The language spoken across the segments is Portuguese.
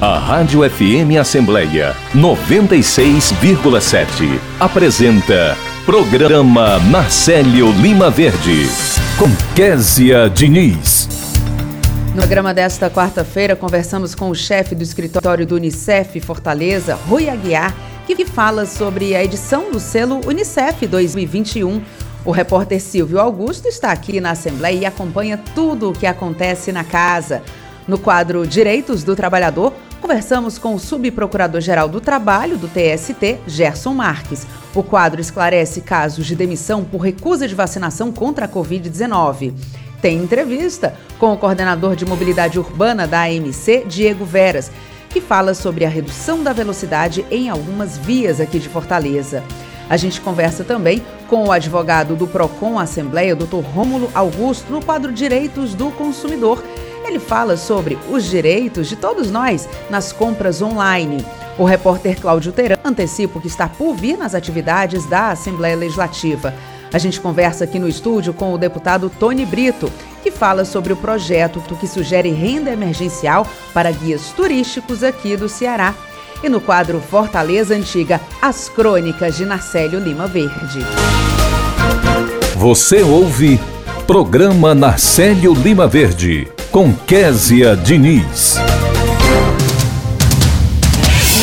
A Rádio FM Assembleia 96,7 apresenta Programa Marcelo Lima Verde com Késia Diniz. No programa desta quarta-feira, conversamos com o chefe do escritório do Unicef Fortaleza, Rui Aguiar, que fala sobre a edição do selo Unicef 2021. O repórter Silvio Augusto está aqui na Assembleia e acompanha tudo o que acontece na casa. No quadro Direitos do Trabalhador, conversamos com o subprocurador-geral do Trabalho do TST, Gerson Marques. O quadro esclarece casos de demissão por recusa de vacinação contra a Covid-19. Tem entrevista com o coordenador de mobilidade urbana da AMC, Diego Veras, que fala sobre a redução da velocidade em algumas vias aqui de Fortaleza. A gente conversa também com o advogado do PROCON Assembleia, Dr. Rômulo Augusto, no quadro Direitos do Consumidor ele fala sobre os direitos de todos nós nas compras online. O repórter Cláudio Teran antecipa o que está por vir nas atividades da Assembleia Legislativa. A gente conversa aqui no estúdio com o deputado Tony Brito, que fala sobre o projeto que sugere renda emergencial para guias turísticos aqui do Ceará. E no quadro Fortaleza Antiga, as crônicas de Narcélio Lima Verde. Você ouve Programa Narcélio Lima Verde com Késia Diniz.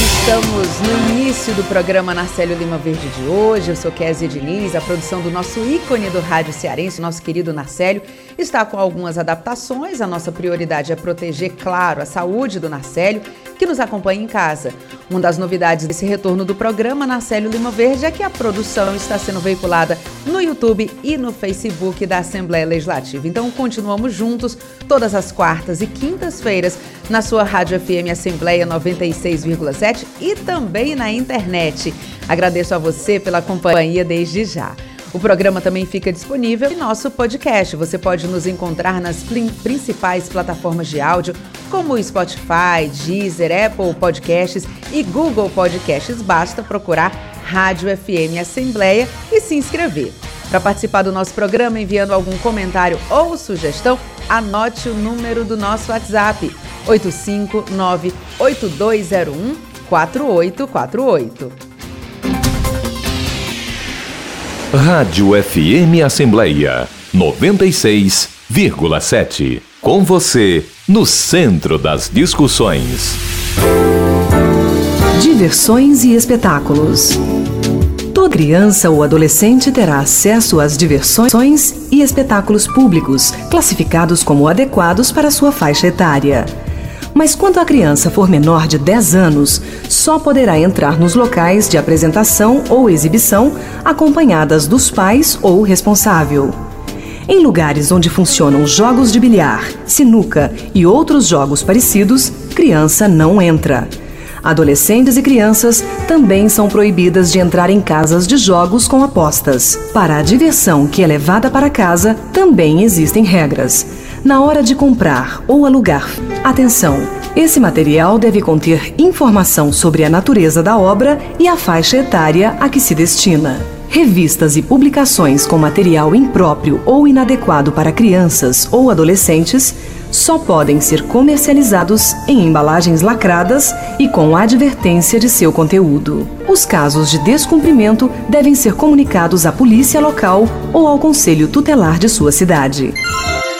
Estamos no início do programa Narcélio Lima Verde de hoje. Eu sou Késia Diniz, a produção do nosso ícone do rádio cearense, nosso querido Narcélio, está com algumas adaptações. A nossa prioridade é proteger, claro, a saúde do Narcélio que nos acompanha em casa. Uma das novidades desse retorno do programa Narcélio Lima Verde é que a produção está sendo veiculada no YouTube e no Facebook da Assembleia Legislativa. Então continuamos juntos todas as quartas e quintas-feiras na sua Rádio FM Assembleia 96,7 e também na internet. Agradeço a você pela companhia desde já. O programa também fica disponível em nosso podcast. Você pode nos encontrar nas principais plataformas de áudio, como Spotify, Deezer, Apple Podcasts e Google Podcasts. Basta procurar Rádio FM Assembleia e se inscrever. Para participar do nosso programa, enviando algum comentário ou sugestão, anote o número do nosso WhatsApp: 859 8201 4848. Rádio FM Assembleia 96,7. Com você, no centro das discussões. Diversões e espetáculos. Toda criança ou adolescente terá acesso às diversões e espetáculos públicos, classificados como adequados para sua faixa etária. Mas quando a criança for menor de 10 anos, só poderá entrar nos locais de apresentação ou exibição acompanhadas dos pais ou responsável. Em lugares onde funcionam jogos de bilhar, sinuca e outros jogos parecidos, criança não entra. Adolescentes e crianças também são proibidas de entrar em casas de jogos com apostas. Para a diversão que é levada para casa, também existem regras na hora de comprar ou alugar. Atenção! Esse material deve conter informação sobre a natureza da obra e a faixa etária a que se destina. Revistas e publicações com material impróprio ou inadequado para crianças ou adolescentes só podem ser comercializados em embalagens lacradas e com advertência de seu conteúdo. Os casos de descumprimento devem ser comunicados à polícia local ou ao conselho tutelar de sua cidade.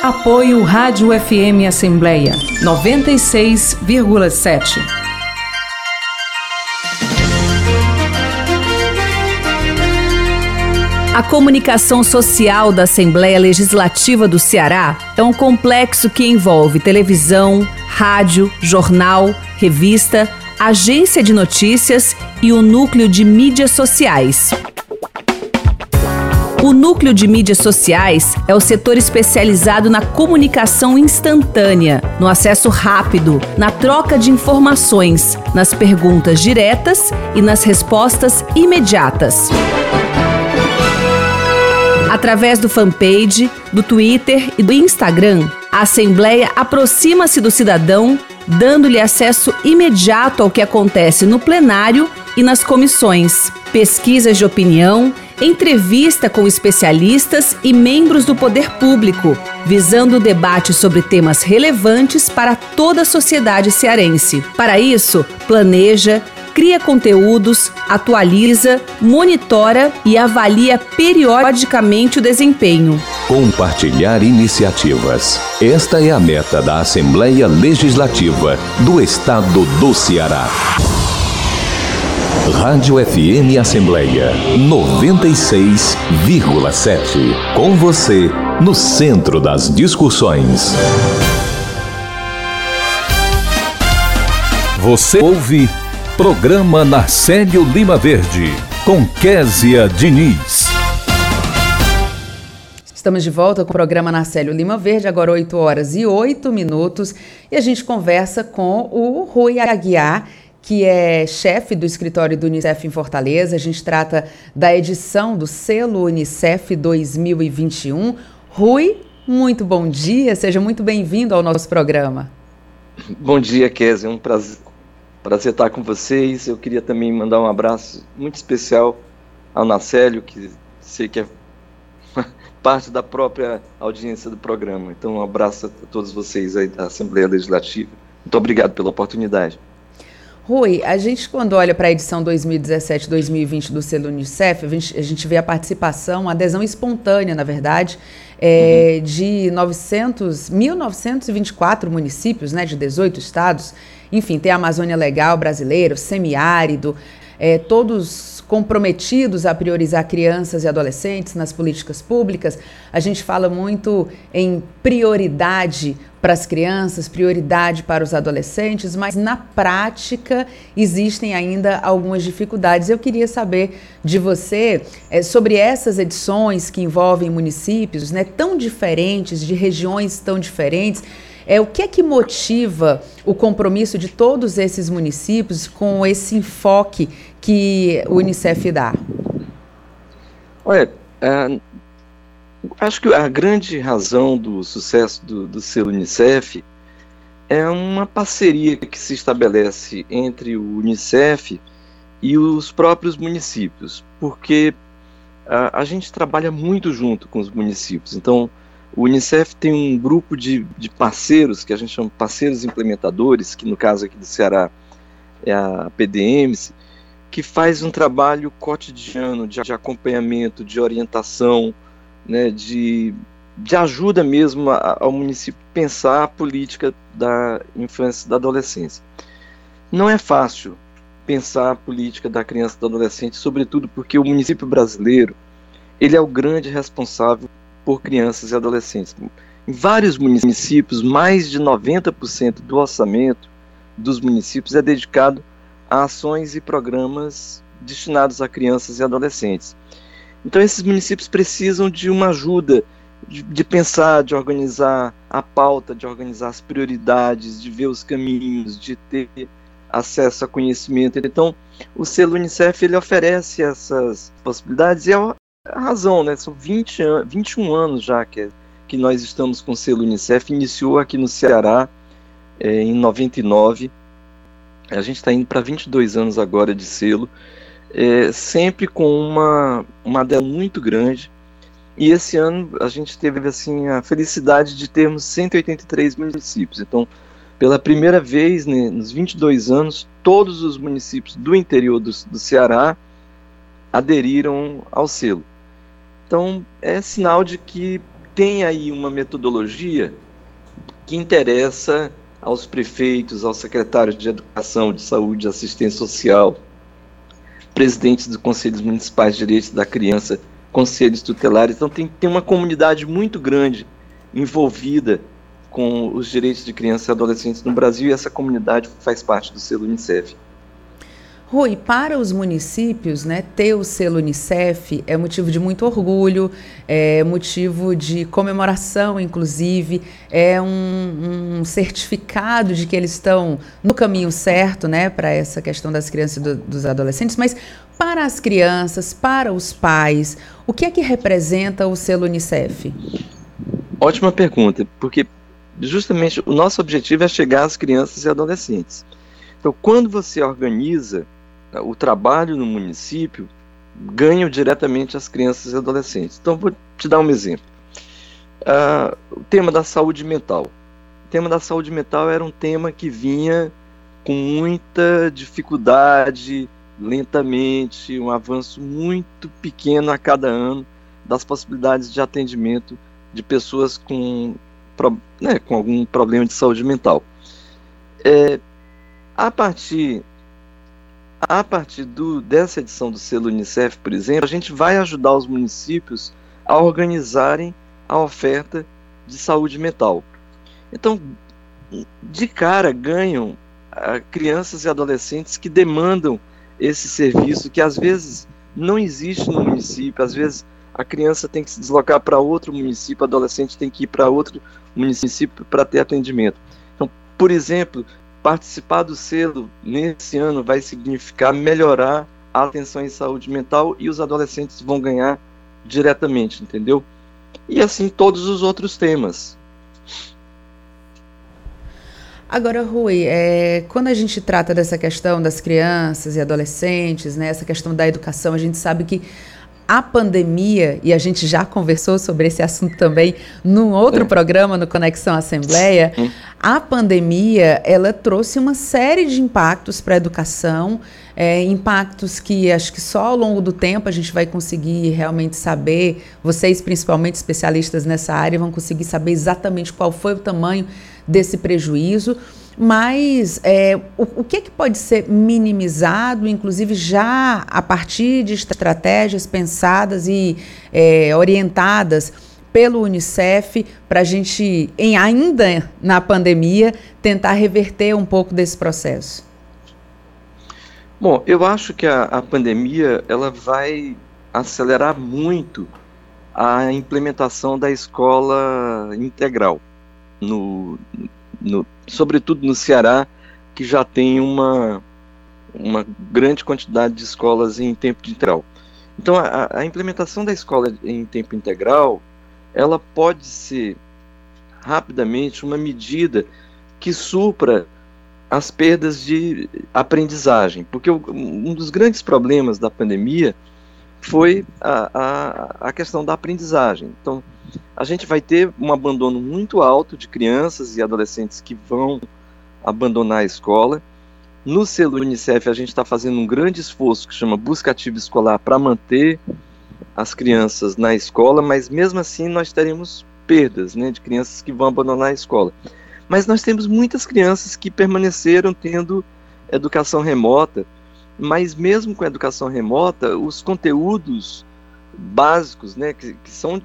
Apoio Rádio FM Assembleia 96,7. A comunicação social da Assembleia Legislativa do Ceará é um complexo que envolve televisão, rádio, jornal, revista, agência de notícias e o núcleo de mídias sociais. O núcleo de mídias sociais é o setor especializado na comunicação instantânea, no acesso rápido, na troca de informações, nas perguntas diretas e nas respostas imediatas. Através do fanpage, do Twitter e do Instagram, a Assembleia aproxima-se do cidadão, dando-lhe acesso imediato ao que acontece no plenário e nas comissões, pesquisas de opinião entrevista com especialistas e membros do poder público, visando o debate sobre temas relevantes para toda a sociedade cearense. Para isso, planeja, cria conteúdos, atualiza, monitora e avalia periodicamente o desempenho. Compartilhar iniciativas. Esta é a meta da Assembleia Legislativa do Estado do Ceará. Rádio FM Assembleia 96,7. Com você, no centro das discussões. Você ouve Programa Narcélio Lima Verde, com Késia Diniz. Estamos de volta com o programa Narcélio Lima Verde, agora 8 horas e 8 minutos, e a gente conversa com o Rui Aguiar, que é chefe do escritório do Unicef em Fortaleza. A gente trata da edição do selo Unicef 2021. Rui, muito bom dia, seja muito bem-vindo ao nosso programa. Bom dia, Kézia, é um prazer, prazer estar com vocês. Eu queria também mandar um abraço muito especial ao Nacélio, que sei que é parte da própria audiência do programa. Então, um abraço a todos vocês aí da Assembleia Legislativa. Muito obrigado pela oportunidade. Rui, a gente quando olha para a edição 2017-2020 do selo Unicef, a gente, a gente, vê a participação, a adesão espontânea, na verdade, é, uhum. de 900, 1.924 municípios, né, de 18 estados. Enfim, tem a Amazônia Legal brasileira, o semiárido, é, todos comprometidos a priorizar crianças e adolescentes nas políticas públicas. A gente fala muito em prioridade para as crianças, prioridade para os adolescentes, mas na prática existem ainda algumas dificuldades. Eu queria saber de você é, sobre essas edições que envolvem municípios né, tão diferentes, de regiões tão diferentes. É, o que é que motiva o compromisso de todos esses municípios com esse enfoque que o Unicef dá? Olha, é, acho que a grande razão do sucesso do, do selo Unicef é uma parceria que se estabelece entre o Unicef e os próprios municípios, porque a, a gente trabalha muito junto com os municípios. Então, o Unicef tem um grupo de, de parceiros, que a gente chama parceiros implementadores, que no caso aqui do Ceará é a PDMs, que faz um trabalho cotidiano de, de acompanhamento, de orientação, né, de, de ajuda mesmo a, ao município pensar a política da infância e da adolescência. Não é fácil pensar a política da criança e do adolescente, sobretudo porque o município brasileiro ele é o grande responsável por crianças e adolescentes. Em vários municípios, mais de 90% do orçamento dos municípios é dedicado ações e programas destinados a crianças e adolescentes. Então, esses municípios precisam de uma ajuda de, de, pensar, de organizar a pauta, de organizar as prioridades, de ver os caminhos, de ter acesso a conhecimento. Então, o selo Unicef ele oferece essas possibilidades e é a razão, né? São 20 an 21 anos já que, que nós estamos com o selo Unicef. Iniciou aqui no Ceará é, em 99. A gente está indo para 22 anos agora de selo, é, sempre com uma, uma adesão muito grande. E esse ano a gente teve assim a felicidade de termos 183 municípios. Então, pela primeira vez né, nos 22 anos, todos os municípios do interior do, do Ceará aderiram ao selo. Então, é sinal de que tem aí uma metodologia que interessa aos prefeitos, aos secretários de Educação, de Saúde, de Assistência Social, presidentes dos conselhos municipais de direitos da criança, conselhos tutelares. Então, tem, tem uma comunidade muito grande envolvida com os direitos de crianças e adolescentes no Brasil e essa comunidade faz parte do selo Unicef. Rui, para os municípios, né, ter o selo Unicef é motivo de muito orgulho, é motivo de comemoração, inclusive, é um, um certificado de que eles estão no caminho certo, né, para essa questão das crianças e do, dos adolescentes. Mas para as crianças, para os pais, o que é que representa o selo Unicef? Ótima pergunta, porque justamente o nosso objetivo é chegar às crianças e adolescentes. Então, quando você organiza o trabalho no município, ganham diretamente as crianças e adolescentes. Então, vou te dar um exemplo. Uh, o tema da saúde mental. O tema da saúde mental era um tema que vinha com muita dificuldade, lentamente, um avanço muito pequeno a cada ano das possibilidades de atendimento de pessoas com, né, com algum problema de saúde mental. É, a partir a partir do, dessa edição do selo Unicef, por exemplo, a gente vai ajudar os municípios a organizarem a oferta de saúde mental. Então, de cara, ganham ah, crianças e adolescentes que demandam esse serviço, que às vezes não existe no município, às vezes a criança tem que se deslocar para outro município, o adolescente tem que ir para outro município para ter atendimento. Então, por exemplo, participar do selo nesse ano vai significar melhorar a atenção em saúde mental e os adolescentes vão ganhar diretamente, entendeu? E assim todos os outros temas. Agora, Rui, é, quando a gente trata dessa questão das crianças e adolescentes, né, essa questão da educação, a gente sabe que a pandemia, e a gente já conversou sobre esse assunto também num outro programa no Conexão Assembleia, a pandemia ela trouxe uma série de impactos para a educação, é, impactos que acho que só ao longo do tempo a gente vai conseguir realmente saber, vocês principalmente especialistas nessa área vão conseguir saber exatamente qual foi o tamanho desse prejuízo mas é, o, o que, que pode ser minimizado, inclusive já a partir de estratégias pensadas e é, orientadas pelo Unicef para a gente, em, ainda na pandemia, tentar reverter um pouco desse processo? Bom, eu acho que a, a pandemia ela vai acelerar muito a implementação da escola integral no, no, sobretudo no Ceará, que já tem uma, uma grande quantidade de escolas em tempo integral. Então, a, a implementação da escola em tempo integral, ela pode ser rapidamente uma medida que supra as perdas de aprendizagem, porque um dos grandes problemas da pandemia foi a, a, a questão da aprendizagem. Então, a gente vai ter um abandono muito alto de crianças e adolescentes que vão abandonar a escola. No selo Unicef, a gente está fazendo um grande esforço que chama Busca Ativa Escolar para manter as crianças na escola, mas mesmo assim nós teremos perdas né, de crianças que vão abandonar a escola. Mas nós temos muitas crianças que permaneceram tendo educação remota, mas mesmo com a educação remota, os conteúdos básicos, né, que, que são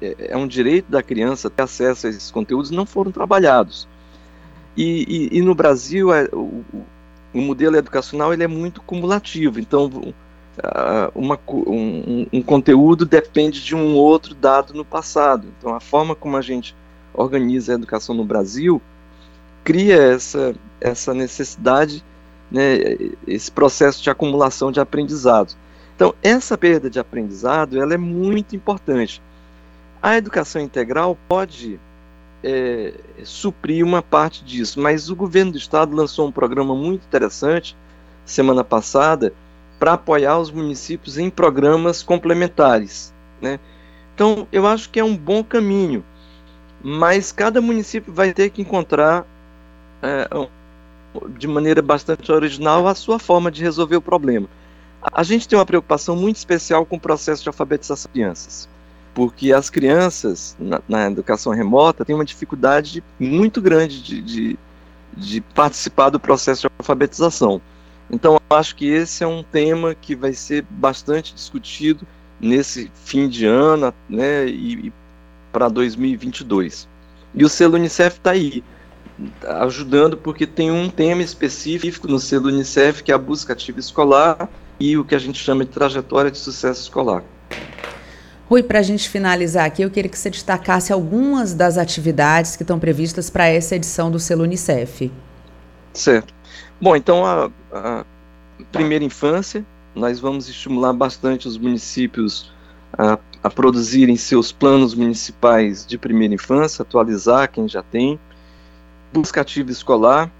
é, é um direito da criança ter acesso a esses conteúdos, não foram trabalhados. E, e, e no Brasil, é, o, o, modelo educacional ele é muito cumulativo, então uma, um, um, conteúdo depende de um outro dado no passado. Então, a forma como a gente organiza a educação no Brasil cria essa, essa necessidade, né, esse processo de acumulação de aprendizado. Então, essa perda de aprendizado ela é muito importante. A educação integral pode é, suprir uma parte disso, mas o governo do estado lançou um programa muito interessante semana passada para apoiar os municípios em programas complementares. Né? Então, eu acho que é um bom caminho, mas cada município vai ter que encontrar é, de maneira bastante original a sua forma de resolver o problema. A gente tem uma preocupação muito especial com o processo de alfabetização das crianças porque as crianças na, na, educação remota têm uma dificuldade muito grande de, de, de, participar do processo de alfabetização. Então, acho que esse é um tema que vai ser bastante discutido nesse fim de ano né, e, e para 2022. E o selo Unicef está aí, ajudando, porque tem um tema específico no selo Unicef, que é a busca ativa escolar e o que a gente chama de trajetória de sucesso escolar. Rui, para a gente finalizar aqui, eu queria que você destacasse algumas das atividades que estão previstas para essa edição do selo Unicef. Certo. Bom, então a, a primeira infância, nós vamos estimular bastante os municípios a, a produzirem seus planos municipais de primeira infância, atualizar quem já tem, busca ativa escolar,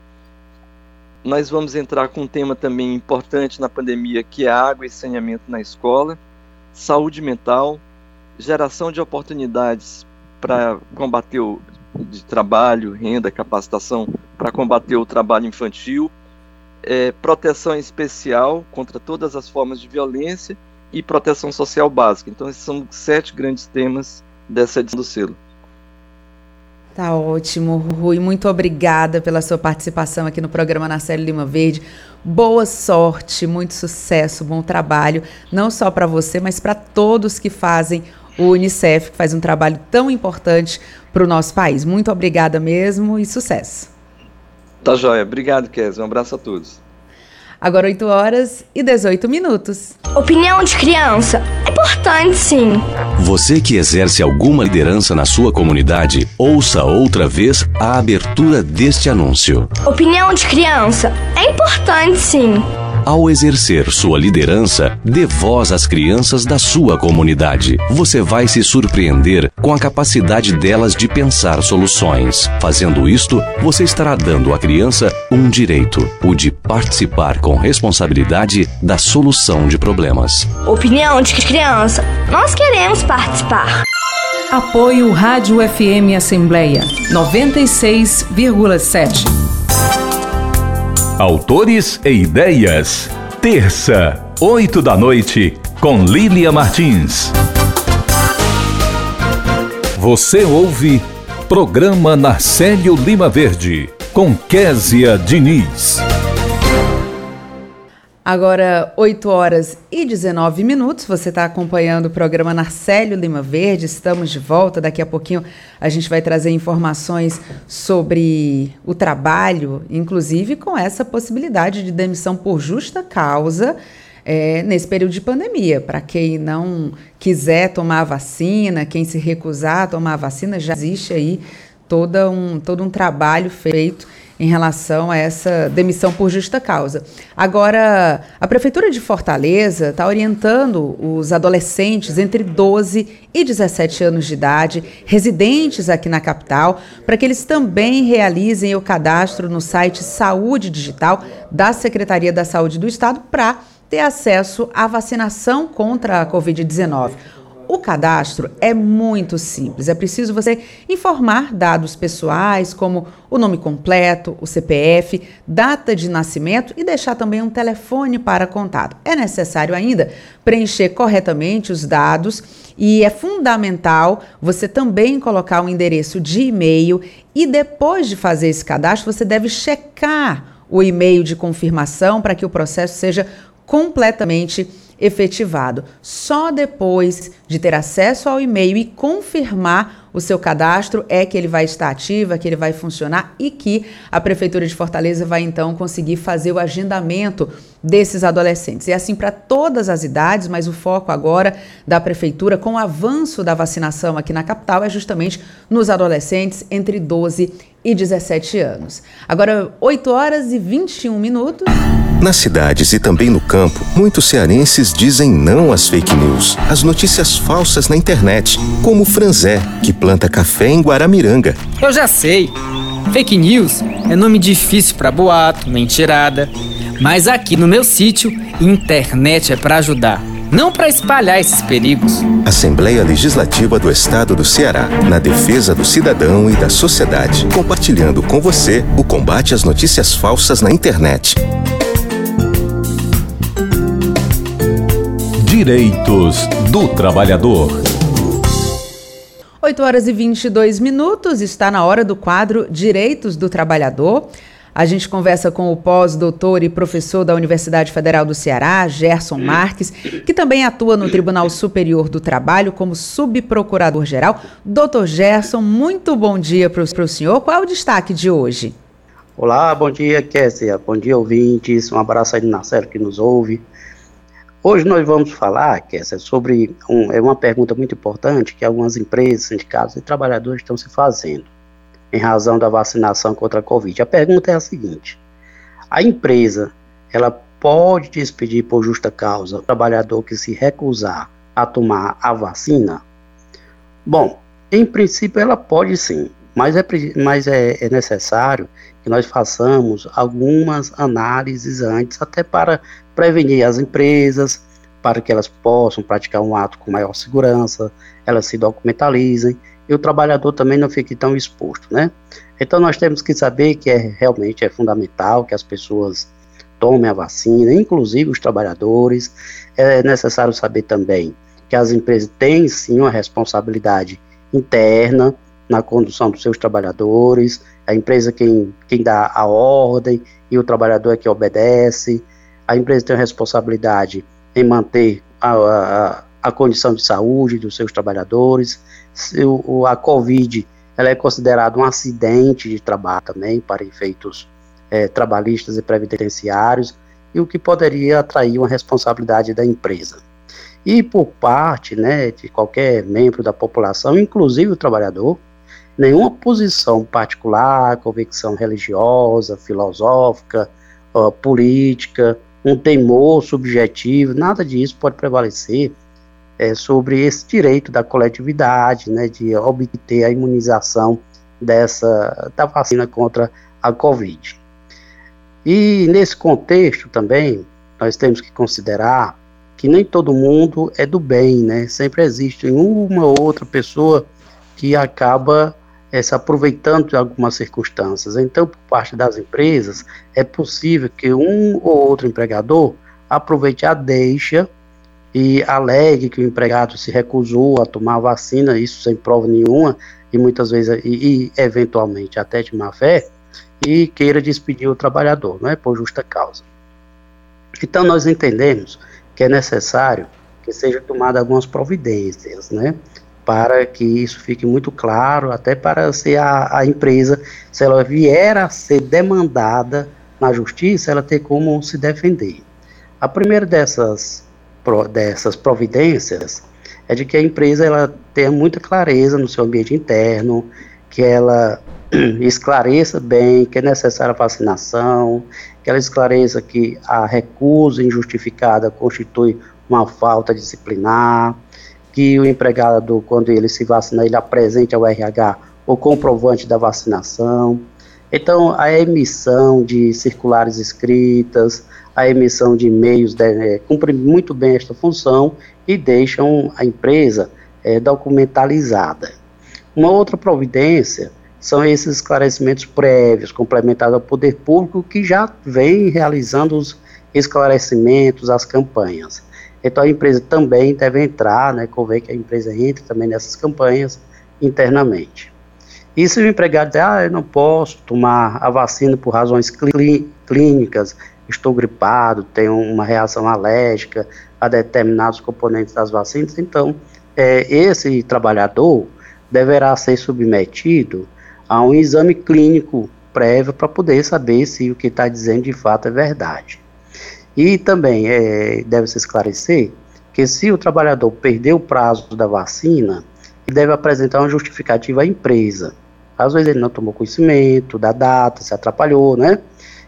nós vamos entrar com um tema também importante na pandemia, que é água e saneamento na escola, saúde mental, geração de oportunidades para combater o de trabalho, renda, capacitação para combater o trabalho infantil, é, proteção especial contra todas as formas de violência e proteção social básica. Então, esses são sete grandes temas dessa edição do selo. Tá ótimo, Rui. Muito obrigada pela sua participação aqui no programa Narcélio Lima Verde. Boa sorte, muito sucesso, bom trabalho, não só para você, mas para todos que fazem o Unicef, que faz um trabalho tão importante para o nosso país. Muito obrigada mesmo e sucesso. Tá joia. Obrigado, Kézia. Um abraço a todos. Agora 8 horas e 18 minutos. Opinião de criança é importante, sim. Você que exerce alguma liderança na sua comunidade, ouça outra vez a abertura deste anúncio. Opinião de criança é importante, sim. Ao exercer sua liderança, dê voz às crianças da sua comunidade. Você vai se surpreender com a capacidade delas de pensar soluções. Fazendo isto, você estará dando à criança um direito, o de participar com responsabilidade da solução de problemas. Opinião de criança. Nós queremos participar. Apoio Rádio FM Assembleia 96,7. Autores e Ideias. Terça, 8 da noite, com Lília Martins. Você ouve Programa Narcélio Lima Verde, com Késia Diniz. Agora, 8 horas e 19 minutos, você está acompanhando o programa Narcélio Lima Verde. Estamos de volta. Daqui a pouquinho a gente vai trazer informações sobre o trabalho, inclusive com essa possibilidade de demissão por justa causa é, nesse período de pandemia. Para quem não quiser tomar a vacina, quem se recusar a tomar a vacina, já existe aí todo um, todo um trabalho feito em relação a essa demissão por justa causa. Agora, a Prefeitura de Fortaleza está orientando os adolescentes entre 12 e 17 anos de idade, residentes aqui na capital, para que eles também realizem o cadastro no site Saúde Digital da Secretaria da Saúde do Estado para ter acesso à vacinação contra a Covid-19. O cadastro é muito simples. É preciso você informar dados pessoais, como o nome completo, o CPF, data de nascimento e deixar também um telefone para contato. É necessário ainda preencher corretamente os dados e é fundamental você também colocar um endereço de e-mail e depois de fazer esse cadastro, você deve checar o e-mail de confirmação para que o processo seja completamente efetivado. Só depois de ter acesso ao e-mail e confirmar o seu cadastro é que ele vai estar ativo, é que ele vai funcionar e que a Prefeitura de Fortaleza vai então conseguir fazer o agendamento desses adolescentes. E assim para todas as idades, mas o foco agora da Prefeitura, com o avanço da vacinação aqui na capital, é justamente nos adolescentes entre 12 e 17 anos. Agora, 8 horas e 21 minutos. Nas cidades e também no campo, muitos cearenses dizem não às fake news, às notícias falsas na internet, como o Franzé, que planta café em Guaramiranga. Eu já sei. Fake news é nome difícil para boato, mentirada. Mas aqui no meu sítio, internet é para ajudar, não para espalhar esses perigos. Assembleia Legislativa do Estado do Ceará, na defesa do cidadão e da sociedade, compartilhando com você o combate às notícias falsas na internet. Direitos do Trabalhador. 8 horas e 22 minutos, está na hora do quadro Direitos do Trabalhador. A gente conversa com o pós-doutor e professor da Universidade Federal do Ceará, Gerson Marques, que também atua no Tribunal Superior do Trabalho como subprocurador-geral. Doutor Gerson, muito bom dia para o senhor. Qual é o destaque de hoje? Olá, bom dia, Kézia. Bom dia, ouvintes. Um abraço aí do Marcelo que nos ouve. Hoje nós vamos falar, Kézia, sobre um, é uma pergunta muito importante que algumas empresas, sindicatos e trabalhadores estão se fazendo em razão da vacinação contra a Covid. A pergunta é a seguinte: a empresa ela pode despedir por justa causa o trabalhador que se recusar a tomar a vacina? Bom, em princípio ela pode sim, mas é, mas é, é necessário que nós façamos algumas análises antes, até para prevenir as empresas, para que elas possam praticar um ato com maior segurança, elas se documentalizem e o trabalhador também não fique tão exposto, né? Então nós temos que saber que é realmente é fundamental que as pessoas tomem a vacina, inclusive os trabalhadores. É necessário saber também que as empresas têm sim uma responsabilidade interna na condução dos seus trabalhadores, a empresa quem, quem dá a ordem e o trabalhador é que obedece. A empresa tem a responsabilidade em manter a, a, a condição de saúde dos seus trabalhadores. Se o, a Covid ela é considerada um acidente de trabalho também para efeitos é, trabalhistas e previdenciários e o que poderia atrair uma responsabilidade da empresa. E por parte né, de qualquer membro da população, inclusive o trabalhador, nenhuma posição particular, convicção religiosa, filosófica, uh, política, um temor subjetivo, nada disso pode prevalecer é, sobre esse direito da coletividade, né, de obter a imunização dessa da vacina contra a Covid. E nesse contexto também nós temos que considerar que nem todo mundo é do bem, né? Sempre existe uma ou outra pessoa que acaba é, se aproveitando de algumas circunstâncias. Então, por parte das empresas, é possível que um ou outro empregador aproveite a deixa e alegue que o empregado se recusou a tomar a vacina, isso sem prova nenhuma, e muitas vezes, e, e eventualmente até de má fé, e queira despedir o trabalhador, não é por justa causa. Então nós entendemos que é necessário que sejam tomadas algumas providências, né? Para que isso fique muito claro, até para se a, a empresa, se ela vier a ser demandada na justiça, ela ter como se defender. A primeira dessas, dessas providências é de que a empresa ela tenha muita clareza no seu ambiente interno, que ela esclareça bem que é necessária a vacinação, que ela esclareça que a recusa injustificada constitui uma falta disciplinar, que o empregado, quando ele se vacina, ele apresente ao RH o comprovante da vacinação. Então, a emissão de circulares escritas, a emissão de e-mails é, cumpre muito bem esta função e deixam a empresa é, documentalizada. Uma outra providência são esses esclarecimentos prévios, complementados ao poder público, que já vem realizando os esclarecimentos, as campanhas. Então a empresa também deve entrar, né, convém que a empresa entre também nessas campanhas internamente. E se o empregado dizer, ah, eu não posso tomar a vacina por razões clínicas, estou gripado, tenho uma reação alérgica a determinados componentes das vacinas, então é, esse trabalhador deverá ser submetido a um exame clínico prévio para poder saber se o que está dizendo de fato é verdade. E também é, deve se esclarecer que se o trabalhador perdeu o prazo da vacina, ele deve apresentar uma justificativa à empresa. Às vezes ele não tomou conhecimento da data, se atrapalhou, né?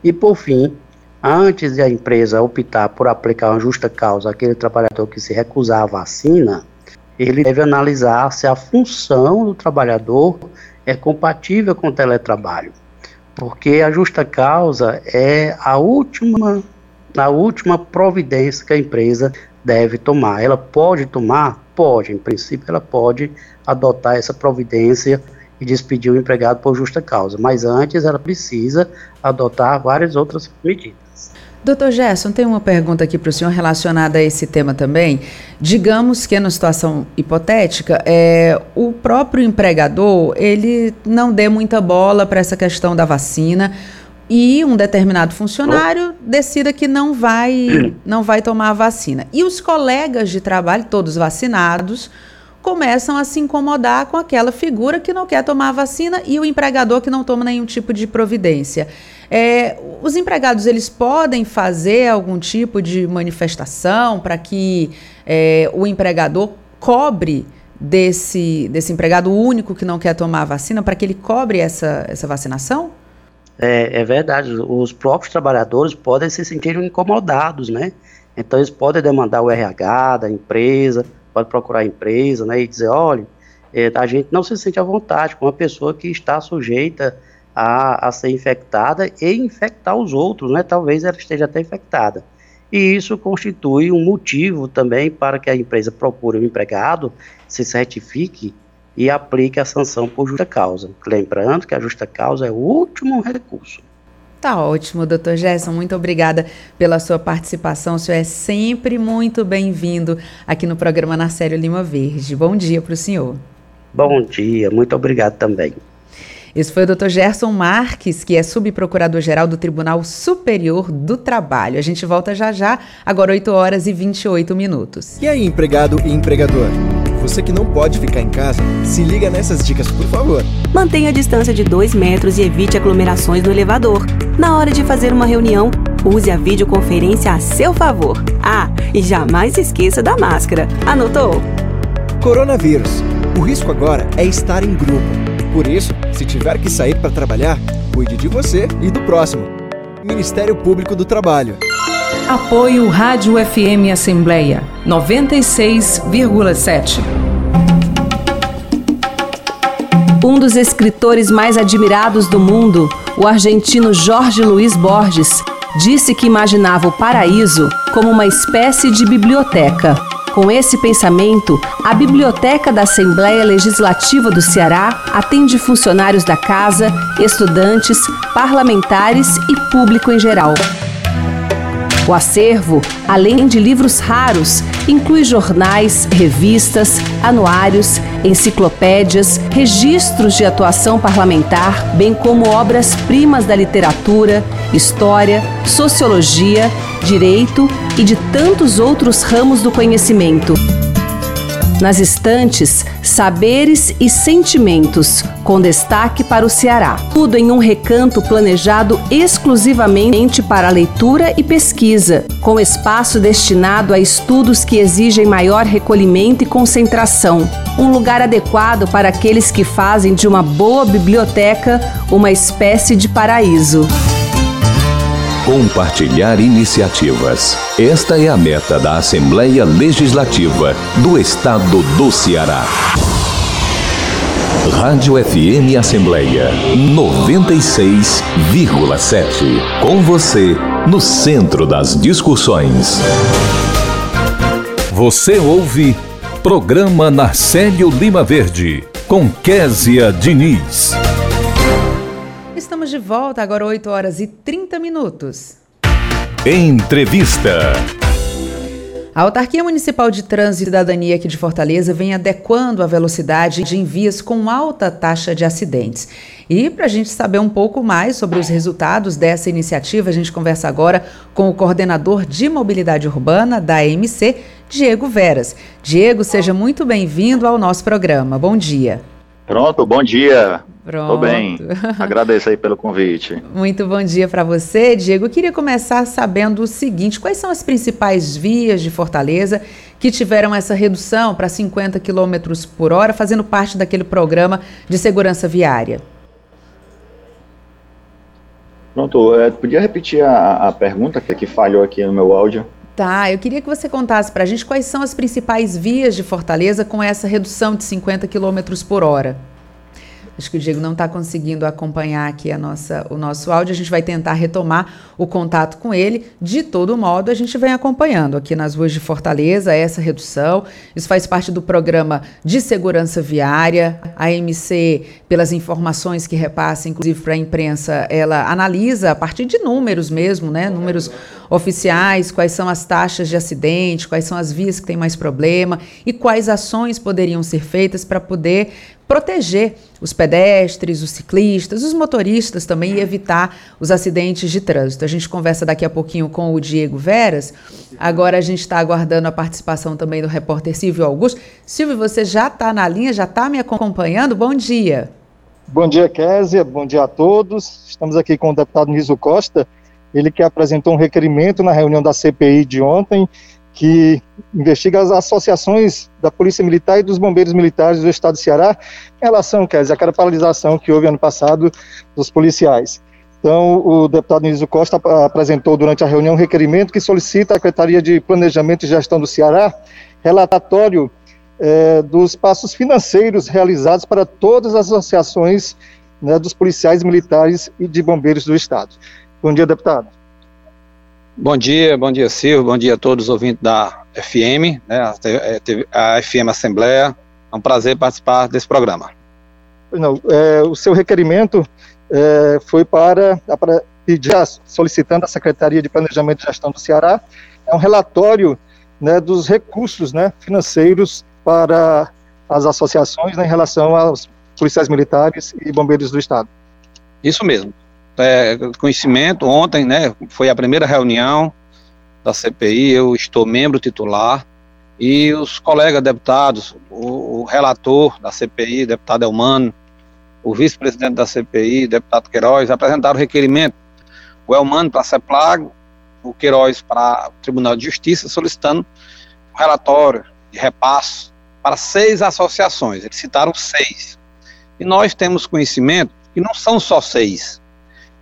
E por fim, antes de a empresa optar por aplicar uma justa causa àquele trabalhador que se recusar a vacina, ele deve analisar se a função do trabalhador é compatível com o teletrabalho. Porque a justa causa é a última na última providência que a empresa deve tomar. Ela pode tomar? Pode, em princípio, ela pode adotar essa providência e despedir o empregado por justa causa, mas antes ela precisa adotar várias outras medidas. Doutor Gerson, tem uma pergunta aqui para o senhor relacionada a esse tema também. Digamos que, na situação hipotética, é, o próprio empregador ele não dê muita bola para essa questão da vacina, e um determinado funcionário decida que não vai, não vai tomar a vacina. E os colegas de trabalho, todos vacinados, começam a se incomodar com aquela figura que não quer tomar a vacina e o empregador que não toma nenhum tipo de providência. É, os empregados eles podem fazer algum tipo de manifestação para que é, o empregador cobre desse, desse empregado único que não quer tomar a vacina, para que ele cobre essa, essa vacinação? É, é, verdade, os próprios trabalhadores podem se sentir incomodados, né? Então eles podem demandar o RH da empresa, pode procurar a empresa, né? E dizer, olha, é, a gente não se sente à vontade com uma pessoa que está sujeita a, a ser infectada e infectar os outros, né? Talvez ela esteja até infectada. E isso constitui um motivo também para que a empresa procure um empregado, se certifique e aplique a sanção por justa causa. Lembrando que a justa causa é o último recurso. Tá ótimo, doutor Gerson. Muito obrigada pela sua participação. O senhor é sempre muito bem-vindo aqui no programa Narcélio Lima Verde. Bom dia para o senhor. Bom dia, muito obrigado também. Esse foi o Dr. Gerson Marques, que é subprocurador-geral do Tribunal Superior do Trabalho. A gente volta já já, agora 8 horas e 28 minutos. E aí, empregado e empregador? Você que não pode ficar em casa, se liga nessas dicas, por favor. Mantenha a distância de 2 metros e evite aglomerações no elevador. Na hora de fazer uma reunião, use a videoconferência a seu favor. Ah, e jamais esqueça da máscara. Anotou? Coronavírus. O risco agora é estar em grupo. Por isso, se tiver que sair para trabalhar, cuide de você e do próximo. Ministério Público do Trabalho. Apoio Rádio FM Assembleia 96,7. Um dos escritores mais admirados do mundo, o argentino Jorge Luiz Borges, disse que imaginava o paraíso como uma espécie de biblioteca com esse pensamento, a Biblioteca da Assembleia Legislativa do Ceará atende funcionários da casa, estudantes, parlamentares e público em geral. O acervo, além de livros raros, inclui jornais, revistas, anuários, enciclopédias, registros de atuação parlamentar, bem como obras-primas da literatura, história, sociologia, direito e de tantos outros ramos do conhecimento. Nas estantes, saberes e sentimentos, com destaque para o Ceará. Tudo em um recanto planejado exclusivamente para leitura e pesquisa, com espaço destinado a estudos que exigem maior recolhimento e concentração. Um lugar adequado para aqueles que fazem de uma boa biblioteca uma espécie de paraíso. Compartilhar iniciativas. Esta é a meta da Assembleia Legislativa do Estado do Ceará. Rádio FM Assembleia 96,7. Com você, no centro das discussões. Você ouve Programa Narcélio Lima Verde, com Késia Diniz. Estamos de volta, agora 8 horas e 30 minutos. Entrevista. A Autarquia Municipal de Trânsito e Cidadania aqui de Fortaleza vem adequando a velocidade de envias com alta taxa de acidentes. E para a gente saber um pouco mais sobre os resultados dessa iniciativa, a gente conversa agora com o coordenador de mobilidade urbana da AMC, Diego Veras. Diego, seja muito bem-vindo ao nosso programa. Bom dia. Pronto, bom dia. Pronto. Tô bem. Agradeço aí pelo convite. Muito bom dia para você, Diego. Eu queria começar sabendo o seguinte: quais são as principais vias de Fortaleza que tiveram essa redução para 50 km por hora, fazendo parte daquele programa de segurança viária? Pronto, é, podia repetir a, a pergunta que, que falhou aqui no meu áudio? Tá, eu queria que você contasse para a gente quais são as principais vias de Fortaleza com essa redução de 50 km por hora. Acho que o Diego não está conseguindo acompanhar aqui a nossa, o nosso áudio. A gente vai tentar retomar o contato com ele. De todo modo, a gente vem acompanhando aqui nas ruas de Fortaleza essa redução. Isso faz parte do programa de segurança viária. A MC, pelas informações que repassa, inclusive para a imprensa, ela analisa a partir de números mesmo, né? Números oficiais, quais são as taxas de acidente, quais são as vias que têm mais problema e quais ações poderiam ser feitas para poder proteger os pedestres, os ciclistas, os motoristas também e evitar os acidentes de trânsito. A gente conversa daqui a pouquinho com o Diego Veras. Agora a gente está aguardando a participação também do repórter Silvio Augusto. Silvio, você já está na linha, já está me acompanhando? Bom dia. Bom dia, Késia. Bom dia a todos. Estamos aqui com o deputado Niso Costa, ele que apresentou um requerimento na reunião da CPI de ontem que investiga as associações da Polícia Militar e dos Bombeiros Militares do Estado do Ceará em relação, quer dizer, àquela paralisação que houve ano passado dos policiais. Então, o deputado Nísio Costa apresentou durante a reunião um requerimento que solicita à Secretaria de Planejamento e Gestão do Ceará relatório eh, dos passos financeiros realizados para todas as associações né, dos policiais militares e de bombeiros do Estado. Bom dia, deputado. Bom dia, bom dia, Silvio, bom dia a todos os ouvintes da FM, né, a, FM Assembleia. É um prazer participar desse programa. Não, é, o seu requerimento é, foi para, para pedir, solicitando à Secretaria de Planejamento e Gestão do Ceará, é um relatório né, dos recursos né, financeiros para as associações né, em relação aos policiais militares e bombeiros do Estado. Isso mesmo. É, conhecimento, ontem né, foi a primeira reunião da CPI, eu estou membro titular, e os colegas deputados, o, o relator da CPI, deputado Elmano, o vice-presidente da CPI, deputado Queiroz, apresentaram requerimento, o Elmano para a CEPLAG, o Queiroz para o Tribunal de Justiça, solicitando um relatório de repasse para seis associações. Eles citaram seis. E nós temos conhecimento que não são só seis.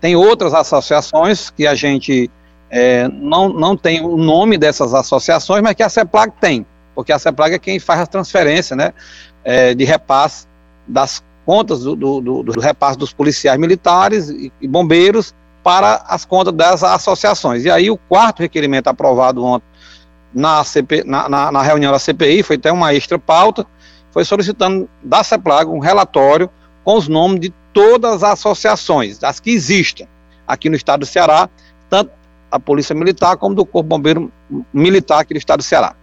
Tem outras associações que a gente é, não, não tem o nome dessas associações, mas que a CEPLAG tem, porque a CEPLAG é quem faz a transferência né, é, de repasse das contas do, do, do, do repasse dos policiais militares e, e bombeiros para as contas das associações. E aí o quarto requerimento aprovado ontem na, CP, na, na, na reunião da CPI, foi até uma extra pauta, foi solicitando da CEPLAG um relatório com os nomes de todas as associações, as que existem aqui no estado do Ceará, tanto a Polícia Militar como do Corpo Bombeiro Militar aqui do estado do Ceará.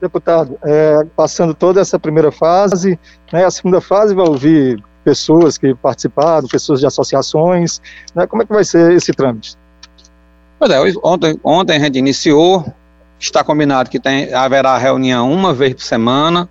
Deputado, é, passando toda essa primeira fase, né, a segunda fase vai ouvir pessoas que participaram, pessoas de associações, né, como é que vai ser esse trâmite? Pois é, ontem, ontem a gente iniciou, está combinado que tem, haverá reunião uma vez por semana,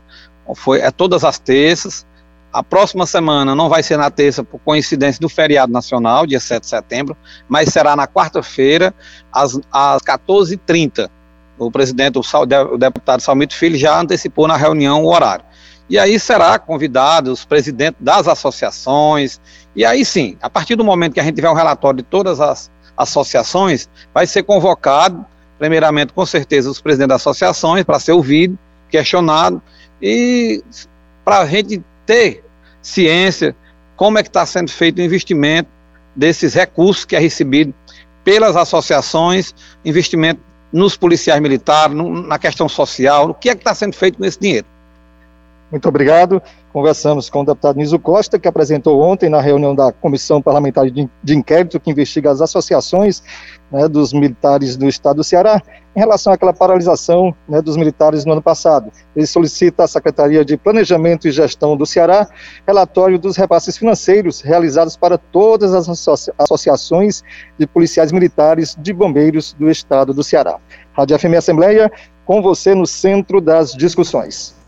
foi, é todas as terças, a próxima semana não vai ser na terça, por coincidência do feriado nacional, dia 7 de setembro, mas será na quarta-feira, às, às 14h30. O presidente, o, deputado Salmito Filho, já antecipou na reunião o horário. E aí será convidado os presidentes das associações, e aí sim, a partir do momento que a gente tiver um relatório de todas as associações, vai ser convocado, primeiramente, com certeza, os presidentes das associações, para ser ouvido, questionado, e para a gente ter ciência como é que está sendo feito o investimento desses recursos que é recebido pelas associações, investimento nos policiais militares, no, na questão social, o que é que está sendo feito com esse dinheiro. Muito obrigado. Conversamos com o deputado Niso Costa, que apresentou ontem na reunião da Comissão Parlamentar de, Inquérito que investiga as associações né, dos militares do Estado do Ceará em relação àquela paralisação né, dos militares no ano passado. Ele solicita à Secretaria de Planejamento e Gestão do Ceará relatório dos repasses financeiros realizados para todas as associa associações de policiais militares de bombeiros do Estado do Ceará. Rádio FM Assembleia, com você no centro das discussões.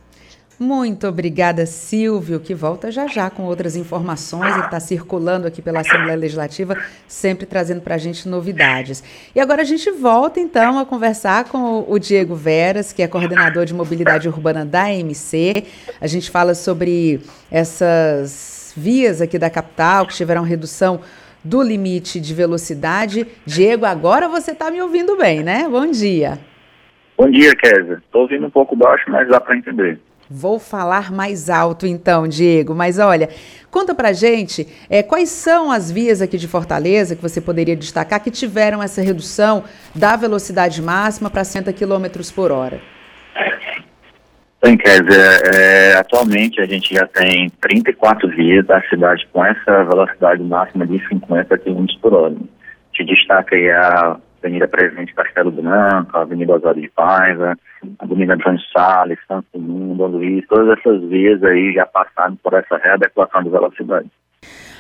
Muito obrigada, Silvio, que volta já já com outras informações. Ele está circulando aqui pela Assembleia Legislativa, sempre trazendo para a gente novidades. E agora a gente volta, então, a conversar com o Diego Veras, que é coordenador de mobilidade urbana da MC. A gente fala sobre essas vias aqui da capital que tiveram redução do limite de velocidade. Diego, agora você está me ouvindo bem, né? Bom dia. Bom dia, Kézia. Estou ouvindo um pouco baixo, mas dá para entender. Vou falar mais alto então, Diego. Mas olha, conta pra gente é, quais são as vias aqui de Fortaleza que você poderia destacar que tiveram essa redução da velocidade máxima para 60 km por hora. Bem, Kézia, é, atualmente a gente já tem 34 vias da cidade com essa velocidade máxima de 50 km por hora. Te destaca aí a Avenida Presidente Castelo Branco, Avenida Osório de Paiva, Avenida Antônio Salles, Santo Mundo, Luiz, todas essas vias aí já passaram por essa readequação de velocidade.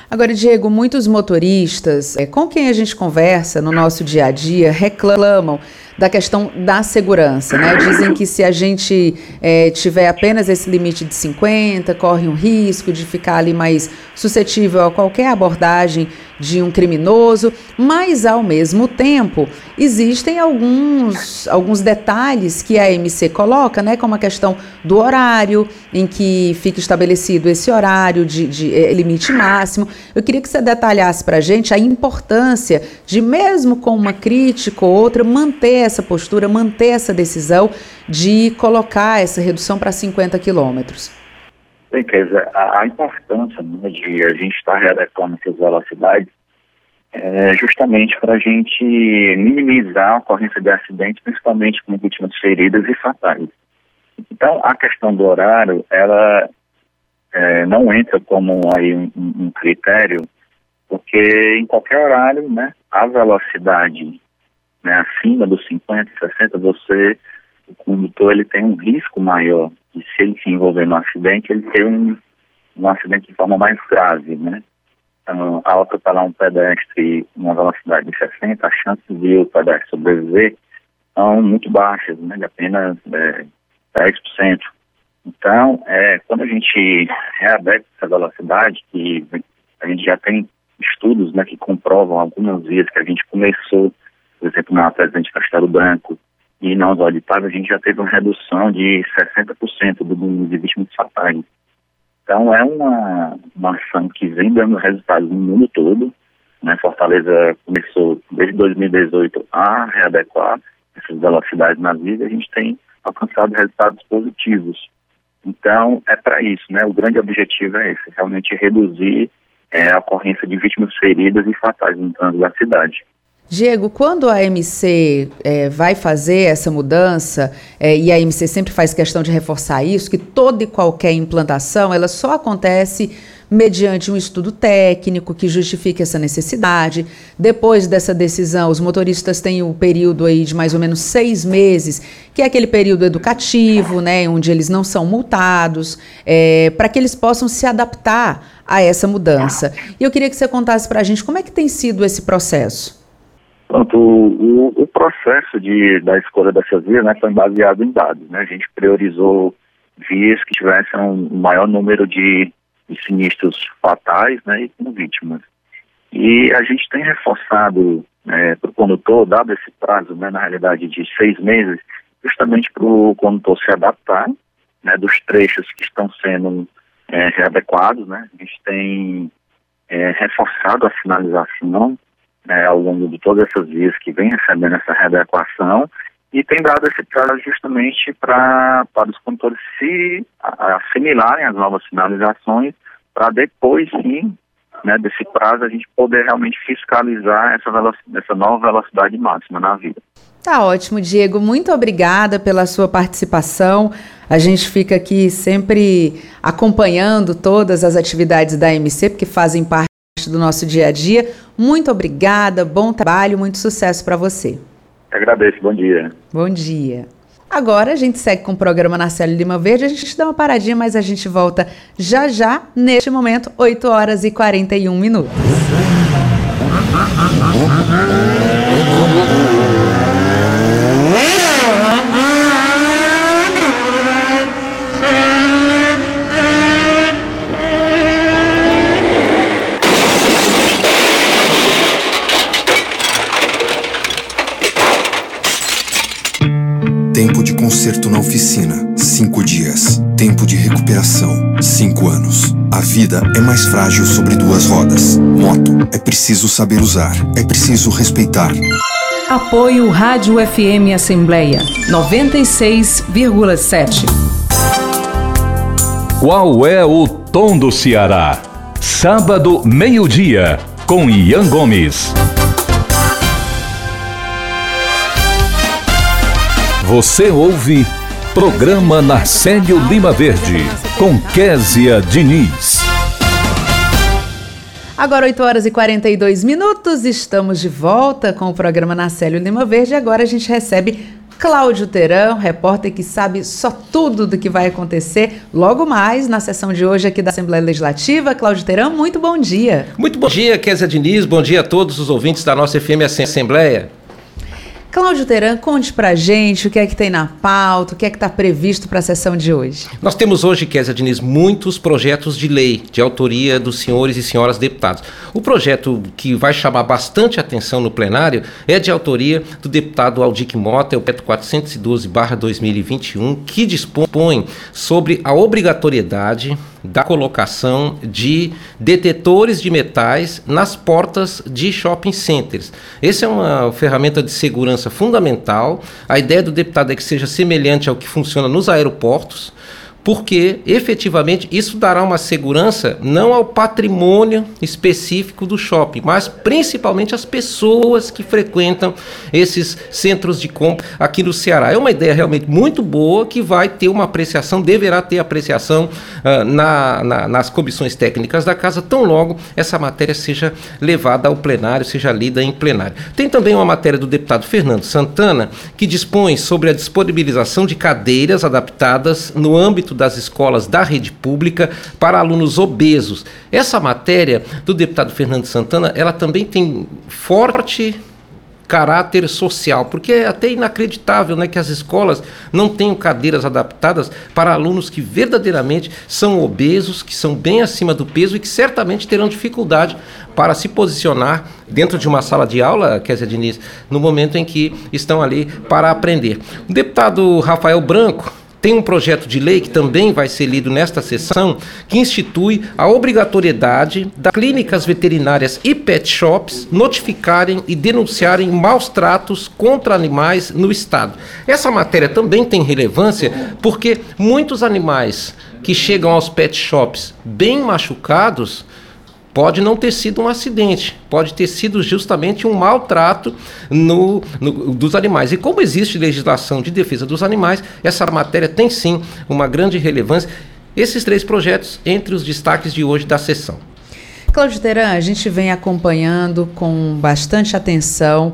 Agora, Diego, muitos motoristas é, com quem a gente conversa no nosso dia a dia reclamam da questão da segurança, né? Dizem que se a gente é, tiver apenas esse limite de 50, corre um risco de ficar ali mais suscetível a qualquer abordagem de um criminoso, mas ao mesmo tempo existem alguns, alguns detalhes que a MC coloca, né? Como a questão do horário em que fica estabelecido esse horário de, de é, limite máximo. Eu queria que você detalhasse para a gente a importância de, mesmo com uma crítica ou outra, manter essa postura, manter essa decisão de colocar essa redução para 50 quilômetros? Bem, dizer, a, importância né, de a gente estar readequando essas velocidades é justamente para a gente minimizar a ocorrência de acidentes, principalmente com vítimas feridas e fatais. Então, a questão do horário, ela é, não entra como aí um, um, critério, porque em qualquer horário, né, a velocidade né, acima dos 50, 60, você, o condutor, ele tem um risco maior de se ele se envolver no acidente, ele ter um, um acidente de forma mais grave, né? Então, ao atropelar um pedestre em uma velocidade de 60, as chances de o pedestre sobreviver são muito baixas, né, de apenas é, 10%. Então, é, quando a gente readequa essa velocidade, que a gente já tem estudos né, que comprovam algumas vezes que a gente começou, por exemplo, na Presidente Castelo Branco e na Osório a gente já teve uma redução de 60% do número de vítimas fatais. Então, é uma, uma ação que vem dando resultados no mundo todo. Né? Fortaleza começou, desde 2018, a readequar essas velocidades na vida e a gente tem alcançado resultados positivos. Então, é para isso, né? O grande objetivo é esse, realmente reduzir é, a ocorrência de vítimas feridas e fatais no trânsito da cidade. Diego, quando a MC é, vai fazer essa mudança, é, e a MC sempre faz questão de reforçar isso, que toda e qualquer implantação, ela só acontece mediante um estudo técnico que justifique essa necessidade. Depois dessa decisão, os motoristas têm um período aí de mais ou menos seis meses, que é aquele período educativo, né, onde eles não são multados, é, para que eles possam se adaptar a essa mudança. E eu queria que você contasse para a gente como é que tem sido esse processo. Pronto, o, o, processo de, da escolha dessas vias né, foi baseado em dados. Né? A gente priorizou vias que tivessem um maior número de de sinistros fatais né, e com vítimas. E a gente tem reforçado né, para o condutor, dado esse prazo, né, na realidade, de seis meses, justamente para o condutor se adaptar né, dos trechos que estão sendo é, readequados. Né, a gente tem é, reforçado a sinalização né, ao longo de todas essas vias que vem recebendo essa readequação e tem dado esse prazo justamente para os condutores se assimilarem as novas sinalizações para depois sim, né, desse prazo, a gente poder realmente fiscalizar essa, essa nova velocidade máxima na vida. Tá ótimo, Diego. Muito obrigada pela sua participação. A gente fica aqui sempre acompanhando todas as atividades da MC, porque fazem parte do nosso dia a dia. Muito obrigada, bom trabalho, muito sucesso para você. Agradeço, bom dia. Bom dia. Agora a gente segue com o programa Narcélio Lima Verde. A gente dá uma paradinha, mas a gente volta já já, neste momento, 8 horas e 41 minutos. Conserto na oficina, cinco dias. Tempo de recuperação, cinco anos. A vida é mais frágil sobre duas rodas. Moto é preciso saber usar, é preciso respeitar. Apoio Rádio FM Assembleia 96,7. Qual é o tom do Ceará? Sábado, meio-dia, com Ian Gomes. Você ouve Programa Narcélio Lima Verde, com Késia Diniz. Agora 8 horas e 42 minutos, estamos de volta com o programa Narcélio Lima Verde. Agora a gente recebe Cláudio Teran, repórter que sabe só tudo do que vai acontecer logo mais na sessão de hoje aqui da Assembleia Legislativa. Cláudio Teran, muito bom dia. Muito bom dia, Kézia Diniz. Bom dia a todos os ouvintes da nossa FM Assembleia. Cláudio Teran, conte pra gente o que é que tem na pauta, o que é que está previsto para a sessão de hoje. Nós temos hoje, Kézia Diniz, muitos projetos de lei de autoria dos senhores e senhoras deputados. O projeto que vai chamar bastante atenção no plenário é de autoria do deputado Aldic Mota, é o PET 412-2021, que dispõe sobre a obrigatoriedade da colocação de detetores de metais nas portas de shopping centers. Essa é uma ferramenta de segurança fundamental. A ideia do deputado é que seja semelhante ao que funciona nos aeroportos porque efetivamente isso dará uma segurança não ao patrimônio específico do shopping, mas principalmente às pessoas que frequentam esses centros de compra aqui no Ceará. É uma ideia realmente muito boa que vai ter uma apreciação, deverá ter apreciação uh, na, na, nas comissões técnicas da casa, tão logo essa matéria seja levada ao plenário, seja lida em plenário. Tem também uma matéria do deputado Fernando Santana que dispõe sobre a disponibilização de cadeiras adaptadas no âmbito das escolas da rede pública para alunos obesos. Essa matéria do deputado Fernando Santana, ela também tem forte caráter social, porque é até inacreditável né, que as escolas não tenham cadeiras adaptadas para alunos que verdadeiramente são obesos, que são bem acima do peso e que certamente terão dificuldade para se posicionar dentro de uma sala de aula, Kézia Diniz, no momento em que estão ali para aprender. O deputado Rafael Branco, tem um projeto de lei que também vai ser lido nesta sessão, que institui a obrigatoriedade das clínicas veterinárias e pet shops notificarem e denunciarem maus tratos contra animais no Estado. Essa matéria também tem relevância porque muitos animais que chegam aos pet shops bem machucados pode não ter sido um acidente, pode ter sido justamente um maltrato no, no, dos animais. E como existe legislação de defesa dos animais, essa matéria tem sim uma grande relevância. Esses três projetos entre os destaques de hoje da sessão. Cláudio Teran, a gente vem acompanhando com bastante atenção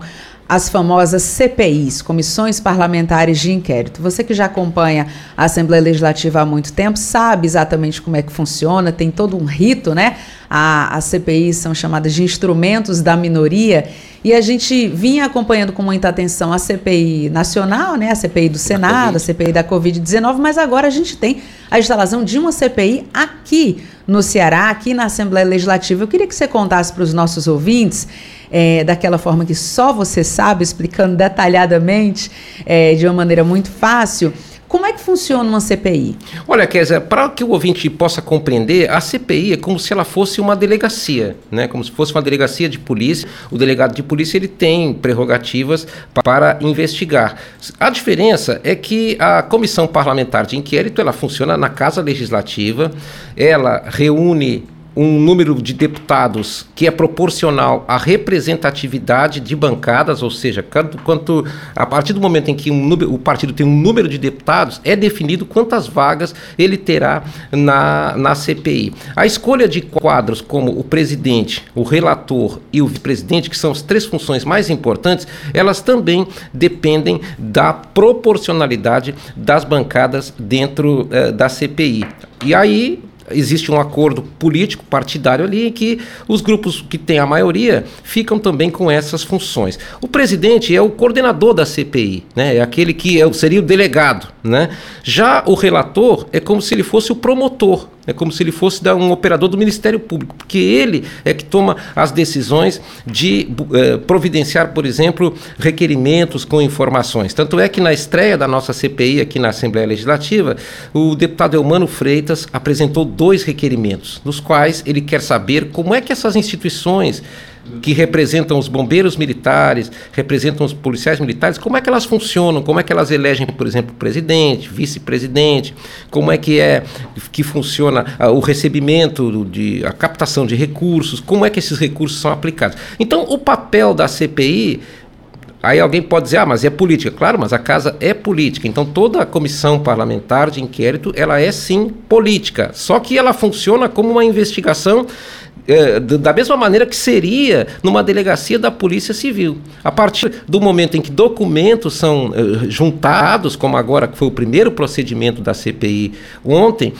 as famosas CPIs, Comissões Parlamentares de Inquérito. Você que já acompanha a Assembleia Legislativa há muito tempo sabe exatamente como é que funciona, tem todo um rito, né? As CPIs são chamadas de instrumentos da minoria e a gente vinha acompanhando com muita atenção a CPI nacional, né? A CPI do Senado, a CPI da Covid-19, mas agora a gente tem a instalação de uma CPI aqui no Ceará, aqui na Assembleia Legislativa. Eu queria que você contasse para os nossos ouvintes é, daquela forma que só você sabe, explicando detalhadamente, é, de uma maneira muito fácil. Como é que funciona uma CPI? Olha, Kézia, para que o ouvinte possa compreender, a CPI é como se ela fosse uma delegacia, né? Como se fosse uma delegacia de polícia. O delegado de polícia ele tem prerrogativas para investigar. A diferença é que a comissão parlamentar de inquérito ela funciona na Casa Legislativa, ela reúne um número de deputados que é proporcional à representatividade de bancadas, ou seja, quanto, quanto a partir do momento em que um número, o partido tem um número de deputados, é definido quantas vagas ele terá na, na CPI. A escolha de quadros como o presidente, o relator e o vice-presidente, que são as três funções mais importantes, elas também dependem da proporcionalidade das bancadas dentro eh, da CPI. E aí existe um acordo político partidário ali em que os grupos que têm a maioria ficam também com essas funções. O presidente é o coordenador da CPI, né? É aquele que é, seria o delegado, né? Já o relator é como se ele fosse o promotor, é como se ele fosse um operador do Ministério Público, porque ele é que toma as decisões de eh, providenciar, por exemplo, requerimentos com informações. Tanto é que na estreia da nossa CPI aqui na Assembleia Legislativa, o deputado Elmano Freitas apresentou dois requerimentos, nos quais ele quer saber como é que essas instituições que representam os bombeiros militares, representam os policiais militares, como é que elas funcionam, como é que elas elegem, por exemplo, presidente, vice-presidente, como é que é que funciona uh, o recebimento de a captação de recursos, como é que esses recursos são aplicados. Então, o papel da CPI Aí alguém pode dizer, ah, mas é política. Claro, mas a casa é política. Então toda a comissão parlamentar de inquérito, ela é sim política. Só que ela funciona como uma investigação é, da mesma maneira que seria numa delegacia da Polícia Civil. A partir do momento em que documentos são é, juntados, como agora que foi o primeiro procedimento da CPI ontem,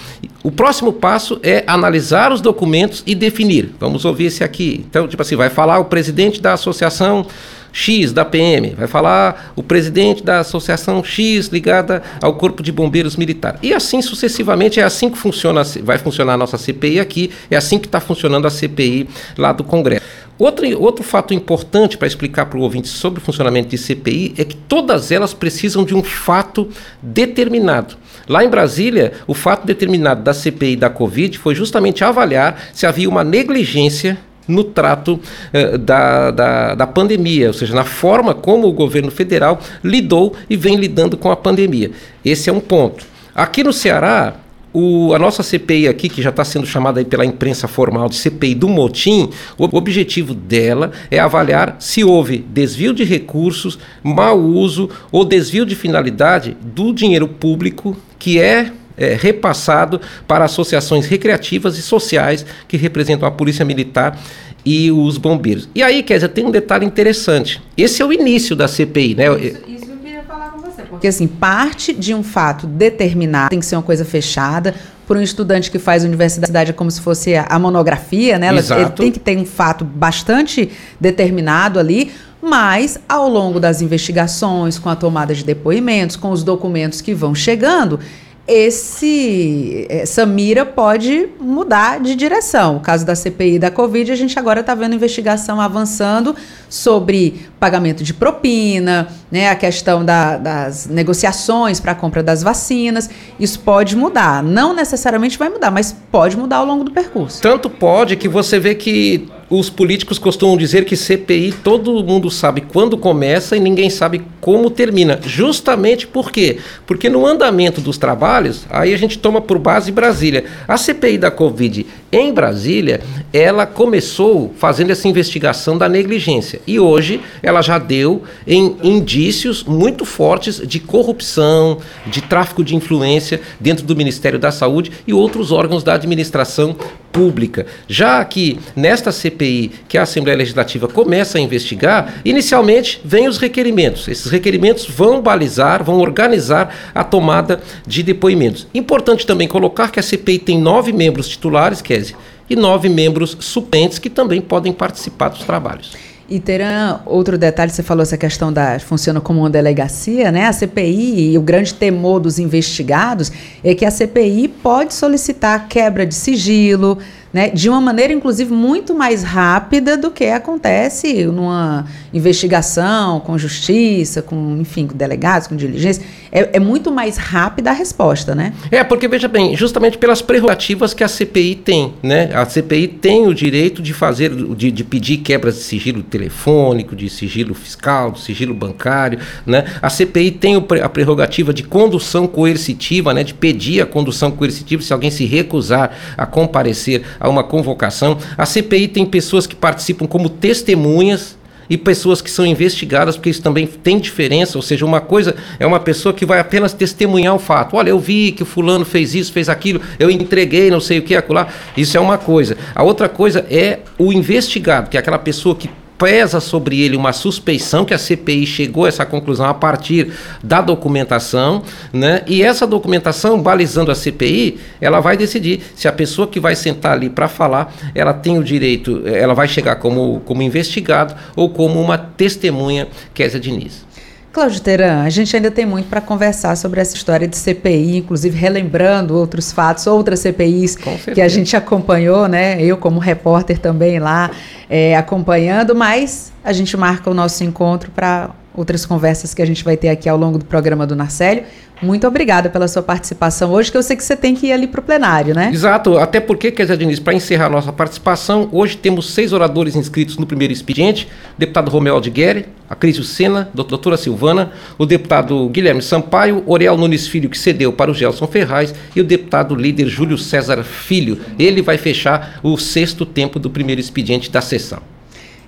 o próximo passo é analisar os documentos e definir. Vamos ouvir esse aqui. Então, tipo assim, vai falar o presidente da associação X da PM, vai falar o presidente da associação X ligada ao Corpo de Bombeiros Militar. E assim sucessivamente, é assim que funciona, vai funcionar a nossa CPI aqui, é assim que está funcionando a CPI lá do Congresso. Outro, outro fato importante para explicar para o ouvinte sobre o funcionamento de CPI é que todas elas precisam de um fato determinado. Lá em Brasília, o fato determinado da CPI da Covid foi justamente avaliar se havia uma negligência no trato eh, da, da, da, pandemia, ou seja, na forma como o governo federal lidou e vem lidando com a pandemia. Esse é um ponto. Aqui no Ceará, o, a nossa CPI aqui, que já está sendo chamada pela imprensa formal de CPI do motim, o objetivo dela é avaliar se houve desvio de recursos, mau uso ou desvio de finalidade do dinheiro público que é é, repassado para associações recreativas e sociais que representam a Polícia Militar e os bombeiros. E aí, Kézia, tem um detalhe interessante. Esse é o início da CPI, né? Isso, isso eu queria falar com você. Porque, assim, parte de um fato determinado tem que ser uma coisa fechada. Por um estudante que faz universidade é como se fosse a monografia, né? Ela, ele tem que ter um fato bastante determinado ali. Mas, ao longo das investigações, com a tomada de depoimentos, com os documentos que vão chegando, esse essa mira pode mudar de direção. O caso da CPI da Covid, a gente agora está vendo investigação avançando sobre pagamento de propina, né, a questão da, das negociações para a compra das vacinas. Isso pode mudar. Não necessariamente vai mudar, mas pode mudar ao longo do percurso. Tanto pode que você vê que os políticos costumam dizer que CPI todo mundo sabe quando começa e ninguém sabe como termina. Justamente por quê? Porque no andamento dos trabalhos, aí a gente toma por base Brasília. A CPI da Covid em Brasília, ela começou fazendo essa investigação da negligência e hoje ela já deu em indícios muito fortes de corrupção, de tráfico de influência dentro do Ministério da Saúde e outros órgãos da administração pública. Já que nesta CPI que a Assembleia Legislativa começa a investigar, inicialmente vêm os requerimentos. Esses requerimentos vão balizar, vão organizar a tomada de depoimentos. Importante também colocar que a CPI tem nove membros titulares, Kézia, e nove membros suplentes que também podem participar dos trabalhos. E Teran, outro detalhe, você falou essa questão da funciona como uma delegacia, né? A CPI e o grande temor dos investigados é que a CPI pode solicitar quebra de sigilo, né, de uma maneira, inclusive, muito mais rápida do que acontece numa investigação com justiça, com, enfim, com delegados, com diligência. É, é, muito mais rápida a resposta, né? É, porque, veja bem, justamente pelas prerrogativas que a CPI tem, né? A CPI tem o direito de fazer, de, de pedir quebras de sigilo telefônico, de sigilo fiscal, de sigilo bancário, né? A CPI tem a prerrogativa de condução coercitiva, né? De pedir a condução coercitiva se alguém se recusar a comparecer a uma convocação. A CPI tem pessoas que participam como testemunhas e pessoas que são investigadas, porque isso também tem diferença, ou seja, uma coisa é uma pessoa que vai apenas testemunhar o fato. Olha, eu vi que o fulano fez isso, fez aquilo, eu entreguei, não sei o que, acolá. Isso é uma coisa. A outra coisa é o investigado, que é aquela pessoa que pesa sobre ele uma suspeição que a CPI chegou a essa conclusão a partir da documentação, né? E essa documentação, balizando a CPI, ela vai decidir se a pessoa que vai sentar ali para falar, ela tem o direito, ela vai chegar como, como investigado ou como uma testemunha, Kézia Diniz. Cláudio Teran, a gente ainda tem muito para conversar sobre essa história de CPI, inclusive relembrando outros fatos, outras CPIs que a gente acompanhou, né? Eu como repórter também lá é, acompanhando, mas a gente marca o nosso encontro para outras conversas que a gente vai ter aqui ao longo do programa do Narcélio. Muito obrigada pela sua participação hoje, que eu sei que você tem que ir ali para o plenário, né? Exato, até porque, Kézia Diniz, para encerrar a nossa participação, hoje temos seis oradores inscritos no primeiro expediente, o deputado Romeu Aldigueri, a Cris Sena, a doutora Silvana, o deputado Guilherme Sampaio, Oriel Nunes Filho, que cedeu para o Gelson Ferraz, e o deputado líder Júlio César Filho. Ele vai fechar o sexto tempo do primeiro expediente da sessão.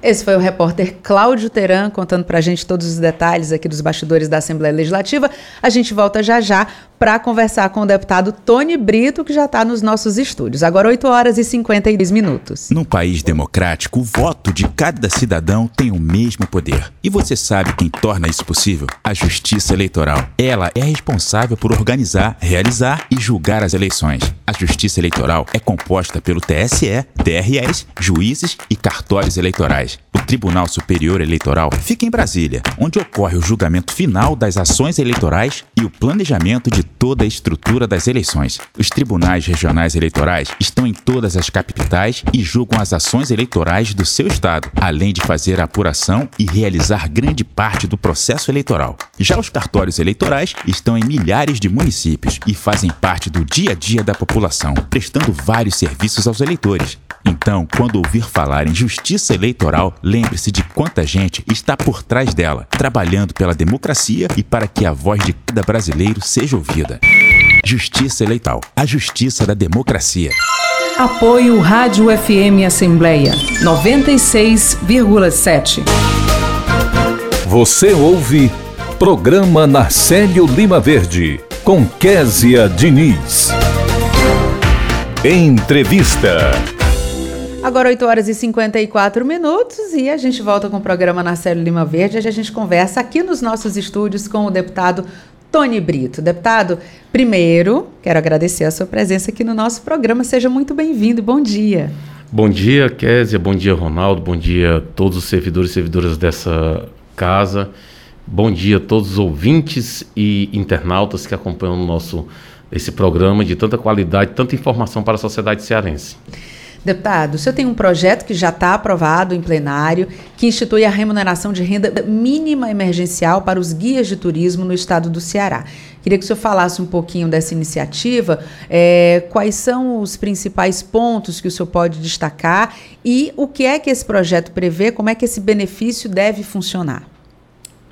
Esse foi o repórter Cláudio Teran contando para a gente todos os detalhes aqui dos bastidores da Assembleia Legislativa. A gente volta já já para conversar com o deputado Tony Brito, que já está nos nossos estúdios. Agora 8 horas e 52 minutos. Num país democrático, o voto de cada cidadão tem o mesmo poder. E você sabe quem torna isso possível? A Justiça Eleitoral. Ela é responsável por organizar, realizar e julgar as eleições. A Justiça Eleitoral é composta pelo TSE, TREs, juízes e cartórios eleitorais. O Tribunal Superior Eleitoral fica em Brasília, onde ocorre o julgamento final das ações eleitorais o planejamento de toda a estrutura das eleições. Os tribunais regionais eleitorais estão em todas as capitais e julgam as ações eleitorais do seu estado, além de fazer a apuração e realizar grande parte do processo eleitoral. Já os cartórios eleitorais estão em milhares de municípios e fazem parte do dia a dia da população, prestando vários serviços aos eleitores. Então, quando ouvir falar em justiça eleitoral, lembre-se de quanta gente está por trás dela, trabalhando pela democracia e para que a voz de cada brasileiro seja ouvida. Justiça Eleitoral, a justiça da democracia. Apoio Rádio FM Assembleia 96,7. Você ouve Programa Narcélio Lima Verde, com Késia Diniz. Entrevista. Agora 8 horas e 54 minutos e a gente volta com o programa Narcélio Lima Verde. Hoje a gente conversa aqui nos nossos estúdios com o deputado Tony Brito. Deputado, primeiro, quero agradecer a sua presença aqui no nosso programa. Seja muito bem-vindo. Bom dia. Bom dia, Késia. Bom dia, Ronaldo. Bom dia a todos os servidores e servidoras dessa casa. Bom dia a todos os ouvintes e internautas que acompanham o nosso esse programa de tanta qualidade, tanta informação para a sociedade cearense. Deputado, o senhor tem um projeto que já está aprovado em plenário, que institui a remuneração de renda mínima emergencial para os guias de turismo no estado do Ceará. Queria que o senhor falasse um pouquinho dessa iniciativa, é, quais são os principais pontos que o senhor pode destacar e o que é que esse projeto prevê, como é que esse benefício deve funcionar.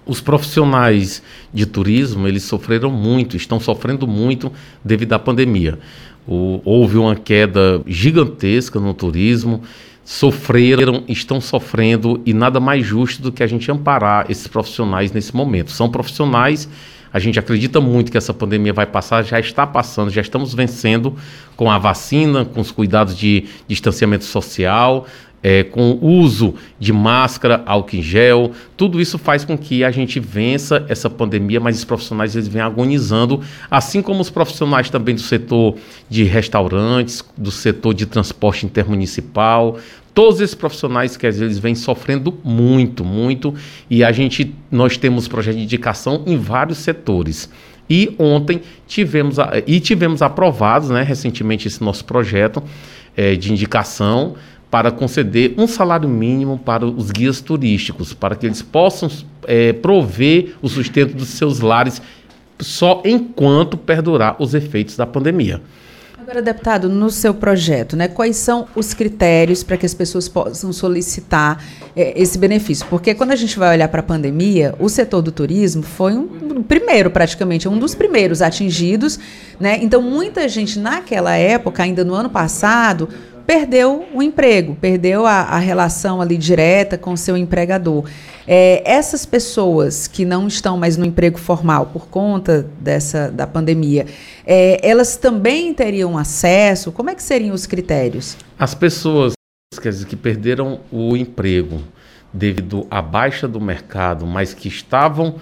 Os profissionais de turismo, eles sofreram muito, estão sofrendo muito devido à pandemia. O, houve uma queda gigantesca no turismo, sofreram, estão sofrendo e nada mais justo do que a gente amparar esses profissionais nesse momento. São profissionais, a gente acredita muito que essa pandemia vai passar, já está passando, já estamos vencendo com a vacina, com os cuidados de distanciamento social, é, com o uso de máscara, álcool em gel, tudo isso faz com que a gente vença essa pandemia, mas os profissionais eles vêm agonizando, assim como os profissionais também do setor de restaurantes, do setor de transporte intermunicipal, todos esses profissionais que eles vêm sofrendo muito, muito, e a gente nós temos projeto de indicação em vários setores. E ontem tivemos e tivemos aprovados, né, recentemente esse nosso projeto é, de indicação para conceder um salário mínimo para os guias turísticos, para que eles possam é, prover o sustento dos seus lares só enquanto perdurar os efeitos da pandemia. Agora, deputado, no seu projeto, né, quais são os critérios para que as pessoas possam solicitar é, esse benefício? Porque quando a gente vai olhar para a pandemia, o setor do turismo foi um, um primeiro, praticamente, um dos primeiros atingidos. Né? Então, muita gente naquela época, ainda no ano passado, perdeu o emprego, perdeu a, a relação ali direta com o seu empregador. É, essas pessoas que não estão mais no emprego formal por conta dessa da pandemia, é, elas também teriam acesso? Como é que seriam os critérios? As pessoas dizer, que perderam o emprego devido à baixa do mercado, mas que estavam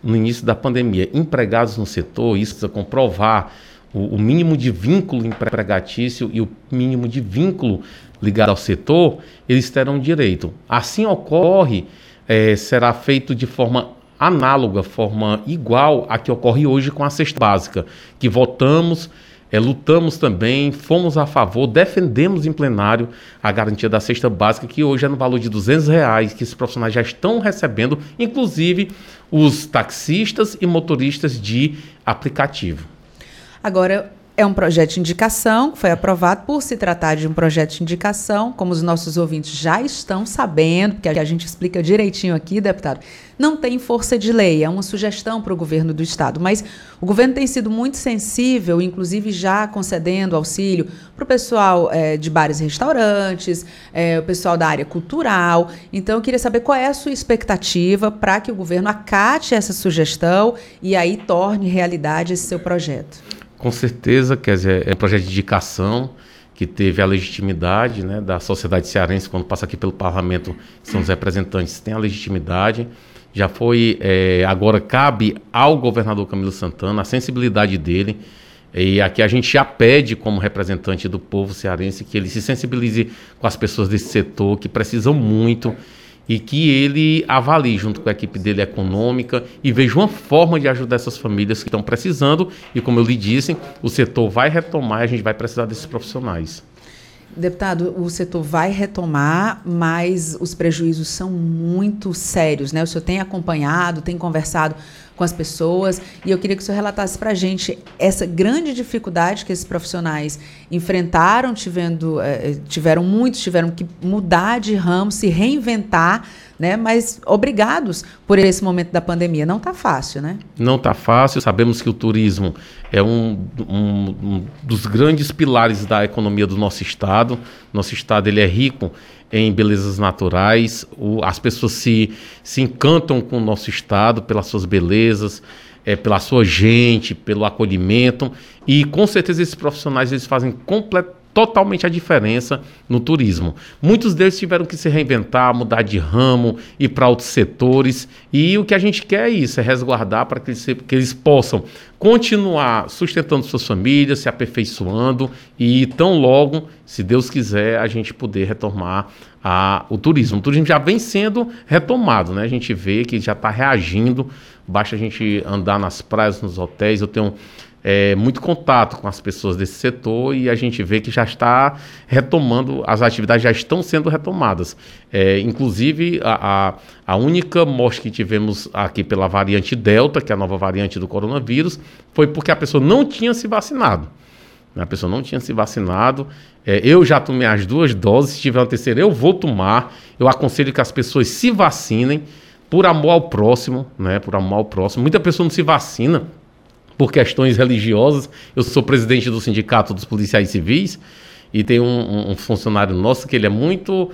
no início da pandemia empregados no setor, isso precisa comprovar o, o mínimo de vínculo empregatício e o mínimo de vínculo ligado ao setor, eles terão direito. Assim ocorre, é, será feito de forma análoga, forma igual a que ocorre hoje com a cesta básica, que votamos, é, lutamos também, fomos a favor, defendemos em plenário a garantia da cesta básica, que hoje é no valor de 200 reais, que esses profissionais já estão recebendo, inclusive os taxistas e motoristas de aplicativo. Agora, é um projeto de indicação, que foi aprovado por se tratar de um projeto de indicação, como os nossos ouvintes já estão sabendo, porque a gente explica direitinho aqui, deputado, não tem força de lei, é uma sugestão para o governo do Estado. Mas o governo tem sido muito sensível, inclusive já concedendo auxílio para o pessoal é, de bares e restaurantes, é, o pessoal da área cultural. Então, eu queria saber qual é a sua expectativa para que o governo acate essa sugestão e aí torne realidade esse seu projeto. Com certeza, quer dizer, é um projeto de indicação que teve a legitimidade né, da sociedade cearense, quando passa aqui pelo parlamento, são os representantes, tem a legitimidade. Já foi, é, agora cabe ao governador Camilo Santana a sensibilidade dele. E aqui a gente já pede, como representante do povo cearense, que ele se sensibilize com as pessoas desse setor que precisam muito e que ele avalie junto com a equipe dele econômica e veja uma forma de ajudar essas famílias que estão precisando. E como eu lhe disse, o setor vai retomar a gente vai precisar desses profissionais. Deputado, o setor vai retomar, mas os prejuízos são muito sérios, né? O senhor tem acompanhado, tem conversado com as pessoas. E eu queria que o senhor relatasse para a gente essa grande dificuldade que esses profissionais enfrentaram, tivendo, eh, tiveram muitos, tiveram que mudar de ramo, se reinventar né? Mas obrigados por esse momento da pandemia. Não está fácil, né? Não está fácil. Sabemos que o turismo é um, um, um, dos grandes pilares da economia do nosso estado. Nosso estado ele é rico em belezas naturais. O, as pessoas se, se encantam com o nosso estado pelas suas belezas. É, pela sua gente, pelo acolhimento e com certeza esses profissionais eles fazem completamente totalmente a diferença no turismo. Muitos deles tiveram que se reinventar, mudar de ramo, ir para outros setores. E o que a gente quer é isso, é resguardar para que eles, que eles possam continuar sustentando suas famílias, se aperfeiçoando e tão logo, se Deus quiser, a gente poder retomar a, o turismo. O turismo já vem sendo retomado, né? A gente vê que já está reagindo. Basta a gente andar nas praias, nos hotéis. Eu tenho é, muito contato com as pessoas desse setor e a gente vê que já está retomando, as atividades já estão sendo retomadas. É, inclusive, a, a, a, única morte que tivemos aqui pela variante Delta, que é a nova variante do coronavírus, foi porque a pessoa não tinha se vacinado. A pessoa não tinha se vacinado. É, eu já tomei as duas doses, se tiver uma terceira, eu vou tomar. Eu aconselho que as pessoas se vacinem por amor ao próximo, né? Por amor ao próximo. Muita pessoa não se vacina por questões religiosas. Eu sou presidente do Sindicato dos Policiais Civis e tem um, um, funcionário nosso que ele é muito.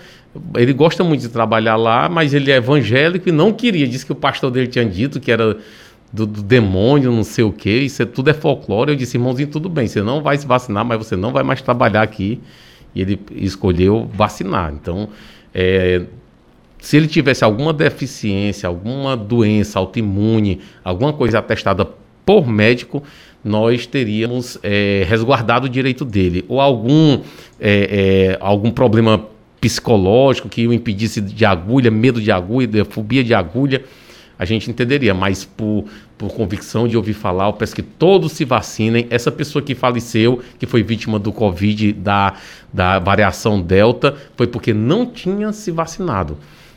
Ele gosta muito de trabalhar lá, mas ele é evangélico e não queria. Disse que o pastor dele tinha dito que era do, do demônio, não sei o quê. Isso é, tudo é folclore. Eu disse, irmãozinho, tudo bem, você não vai se vacinar, mas você não vai mais trabalhar aqui. E ele escolheu vacinar. Então, é, se ele tivesse alguma deficiência, alguma doença autoimune, alguma coisa atestada por médico, nós teríamos é, resguardado o direito dele. Ou algum, é, é, algum problema psicológico que o impedisse de agulha, medo de agulha, fobia de agulha, a gente entenderia. Mas por, por convicção de ouvir falar, eu peço que todos se vacinem. Essa pessoa que faleceu, que foi vítima do Covid, da, da variação Delta, foi porque não tinha se vacinado.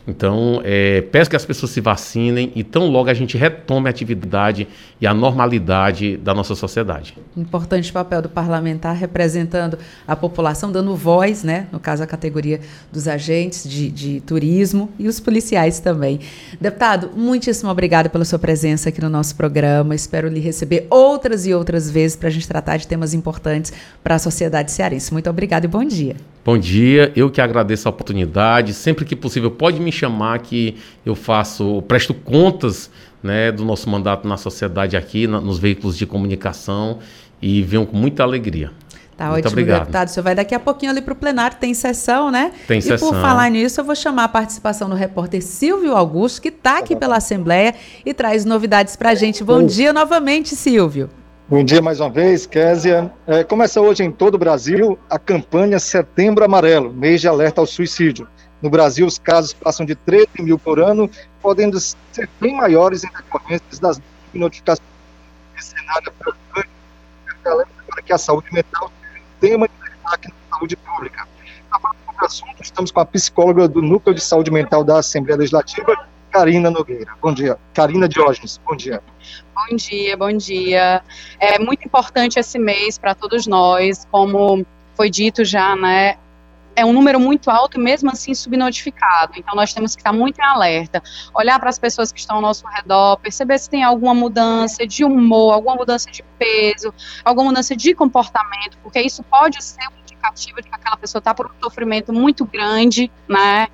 Então, é, peço que as pessoas se vacinem e tão logo a gente retome a atividade e a normalidade da nossa sociedade. Importante papel do parlamentar representando a população, dando voz, né? No caso, a categoria dos agentes de, de turismo e os policiais também. Deputado, muitíssimo obrigado pela sua presença aqui no nosso programa. Espero lhe receber outras e outras vezes para a gente tratar de temas importantes para a sociedade cearense. Muito obrigado e bom dia. Bom dia, eu que agradeço a oportunidade. Sempre que possível, pode me chamar que eu faço, presto contas né, do nosso mandato na sociedade aqui, na, nos veículos de comunicação e venham com muita alegria. Tá Muito ótimo, obrigado. deputado. O senhor vai daqui a pouquinho ali para o plenário, tem sessão, né? Tem sessão. E por falar nisso, eu vou chamar a participação do repórter Silvio Augusto, que está aqui pela Assembleia e traz novidades para a gente. Bom dia novamente, Silvio. Bom dia mais uma vez, Késia. É, começa hoje em todo o Brasil a campanha Setembro Amarelo, mês de alerta ao suicídio. No Brasil, os casos passam de 13 mil por ano, podendo ser bem maiores em decorrência das notificações. Esse cenário é preocupante para que a saúde mental seja um tema de destaque na saúde pública. Para o assunto, estamos com a psicóloga do Núcleo de Saúde Mental da Assembleia Legislativa, Karina Nogueira. Bom dia. Karina Diógenes, bom dia. Bom dia, bom dia. É muito importante esse mês para todos nós, como foi dito já, né? É um número muito alto e mesmo assim subnotificado. Então nós temos que estar muito em alerta, olhar para as pessoas que estão ao nosso redor, perceber se tem alguma mudança de humor, alguma mudança de peso, alguma mudança de comportamento, porque isso pode ser um de que aquela pessoa está por um sofrimento muito grande, né?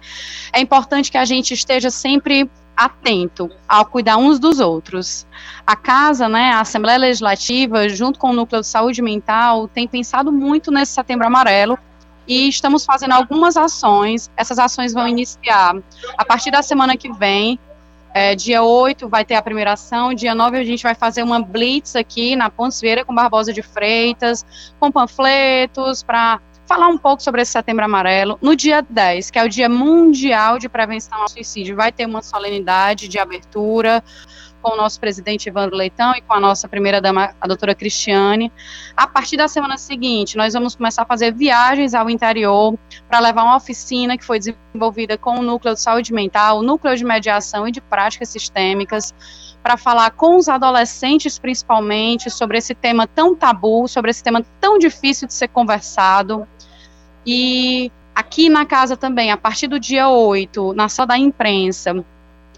É importante que a gente esteja sempre atento ao cuidar uns dos outros. A casa, né, a Assembleia Legislativa, junto com o Núcleo de Saúde Mental, tem pensado muito nesse Setembro Amarelo e estamos fazendo algumas ações. Essas ações vão iniciar a partir da semana que vem. É, dia 8 vai ter a primeira ação, dia 9 a gente vai fazer uma blitz aqui na Pontes Vieira com Barbosa de Freitas, com panfletos para falar um pouco sobre esse Setembro Amarelo. No dia 10, que é o Dia Mundial de Prevenção ao Suicídio, vai ter uma solenidade de abertura com o nosso presidente Evandro Leitão e com a nossa primeira-dama, a doutora Cristiane. A partir da semana seguinte, nós vamos começar a fazer viagens ao interior para levar uma oficina que foi desenvolvida com o Núcleo de Saúde Mental, o Núcleo de Mediação e de Práticas Sistêmicas, para falar com os adolescentes, principalmente, sobre esse tema tão tabu, sobre esse tema tão difícil de ser conversado. E aqui na casa também, a partir do dia 8, na sala da imprensa,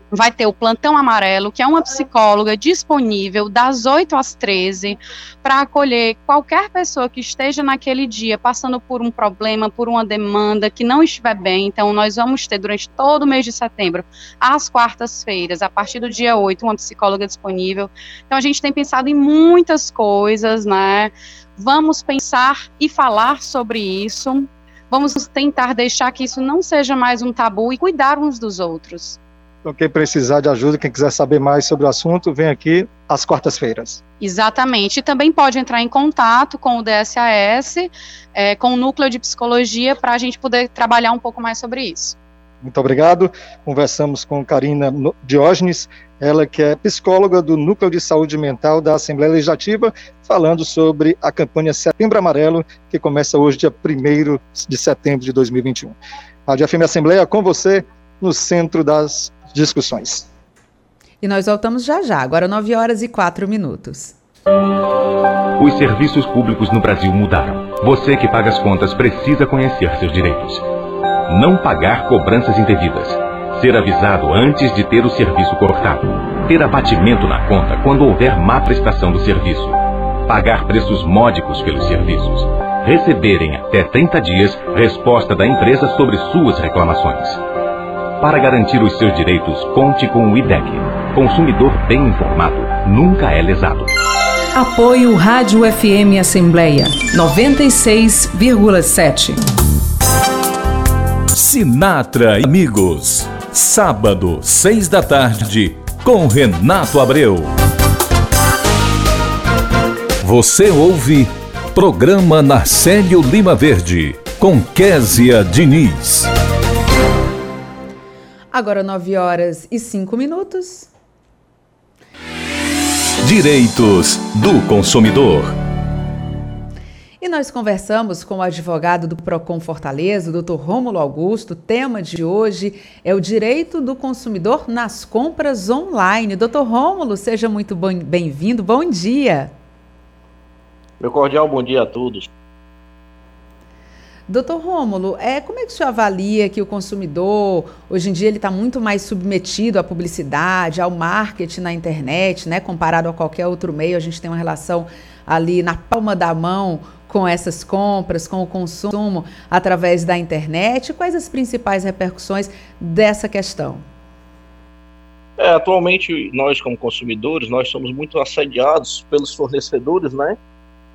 vai ter o Plantão Amarelo, que é uma psicóloga disponível das 8 às 13 para acolher qualquer pessoa que esteja naquele dia passando por um problema, por uma demanda, que não estiver bem. Então, nós vamos ter durante todo o mês de setembro, às quartas-feiras, a partir do dia 8, uma psicóloga disponível. Então, a gente tem pensado em muitas coisas, né? Vamos pensar e falar sobre isso. Vamos tentar deixar que isso não seja mais um tabu e cuidar uns dos outros. Então, quem precisar de ajuda, quem quiser saber mais sobre o assunto, vem aqui às quartas-feiras. Exatamente. E também pode entrar em contato com o DSAS, é, com o Núcleo de Psicologia, para a gente poder trabalhar um pouco mais sobre isso. Muito obrigado. Conversamos com Karina Diógenes, ela que é psicóloga do Núcleo de Saúde Mental da Assembleia Legislativa, falando sobre a campanha Setembro Amarelo, que começa hoje, dia 1 de setembro de 2021. Rádio FM Assembleia, com você, no centro das discussões. E nós voltamos já já, agora 9 horas e 4 minutos. Os serviços públicos no Brasil mudaram. Você que paga as contas precisa conhecer seus direitos. Não pagar cobranças indevidas. Ser avisado antes de ter o serviço cortado. Ter abatimento na conta quando houver má prestação do serviço. Pagar preços módicos pelos serviços. Receberem até 30 dias resposta da empresa sobre suas reclamações. Para garantir os seus direitos, conte com o IDEC. Consumidor bem informado nunca é lesado. Apoio Rádio FM Assembleia 96,7. Sinatra Amigos. Sábado, seis da tarde, com Renato Abreu. Você ouve Programa Narcélio Lima Verde, com Késia Diniz. Agora 9 horas e 5 minutos. Direitos do consumidor. E nós conversamos com o advogado do Procon Fortaleza, o Dr. Rômulo Augusto. O tema de hoje é o direito do consumidor nas compras online. Dr. Rômulo, seja muito bem-vindo. Bom dia. Meu cordial bom dia a todos. Doutor Rômulo, é, como é que o senhor avalia que o consumidor, hoje em dia, ele está muito mais submetido à publicidade, ao marketing na internet, né? Comparado a qualquer outro meio, a gente tem uma relação ali na palma da mão com essas compras, com o consumo através da internet. Quais as principais repercussões dessa questão? É, atualmente, nós como consumidores, nós somos muito assediados pelos fornecedores, né?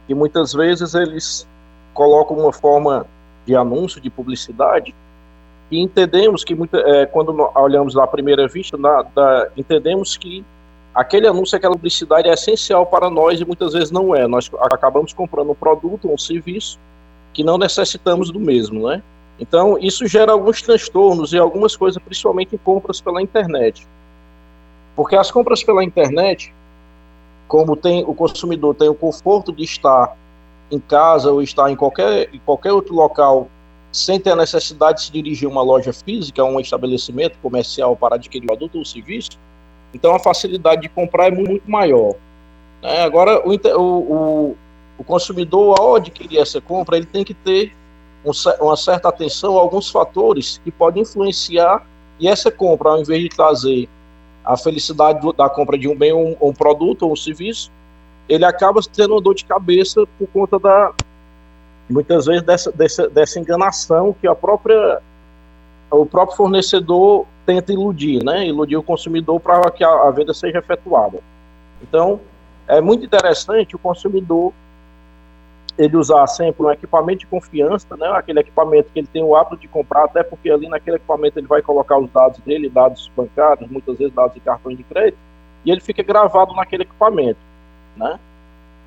E muitas vezes eles colocam uma forma de anúncio, de publicidade, e entendemos que muita, é, quando olhamos à primeira vista, na, da, entendemos que aquele anúncio, aquela publicidade é essencial para nós e muitas vezes não é. Nós acabamos comprando um produto ou um serviço que não necessitamos do mesmo, né? Então, isso gera alguns transtornos e algumas coisas, principalmente em compras pela internet. Porque as compras pela internet, como tem o consumidor tem o conforto de estar em casa ou estar em qualquer, em qualquer outro local sem ter a necessidade de se dirigir a uma loja física, um estabelecimento comercial para adquirir o produto ou serviço, então a facilidade de comprar é muito maior. É, agora, o, o, o, consumidor, ao adquirir essa compra, ele tem que ter um, uma certa atenção a alguns fatores que podem influenciar e essa compra, ao invés de trazer a felicidade do, da compra de um bem, um, um produto ou um serviço, ele acaba tendo uma dor de cabeça por conta da muitas vezes dessa, dessa, dessa enganação que a própria o próprio fornecedor tenta iludir, né? Iludir o consumidor para que a, a, venda seja efetuada. Então, é muito interessante o consumidor ele usar sempre um equipamento de confiança, né? Aquele equipamento que ele tem o hábito de comprar, até porque ali naquele equipamento ele vai colocar os dados dele, dados bancários, muitas vezes dados de cartão de crédito, e ele fica gravado naquele equipamento. Né?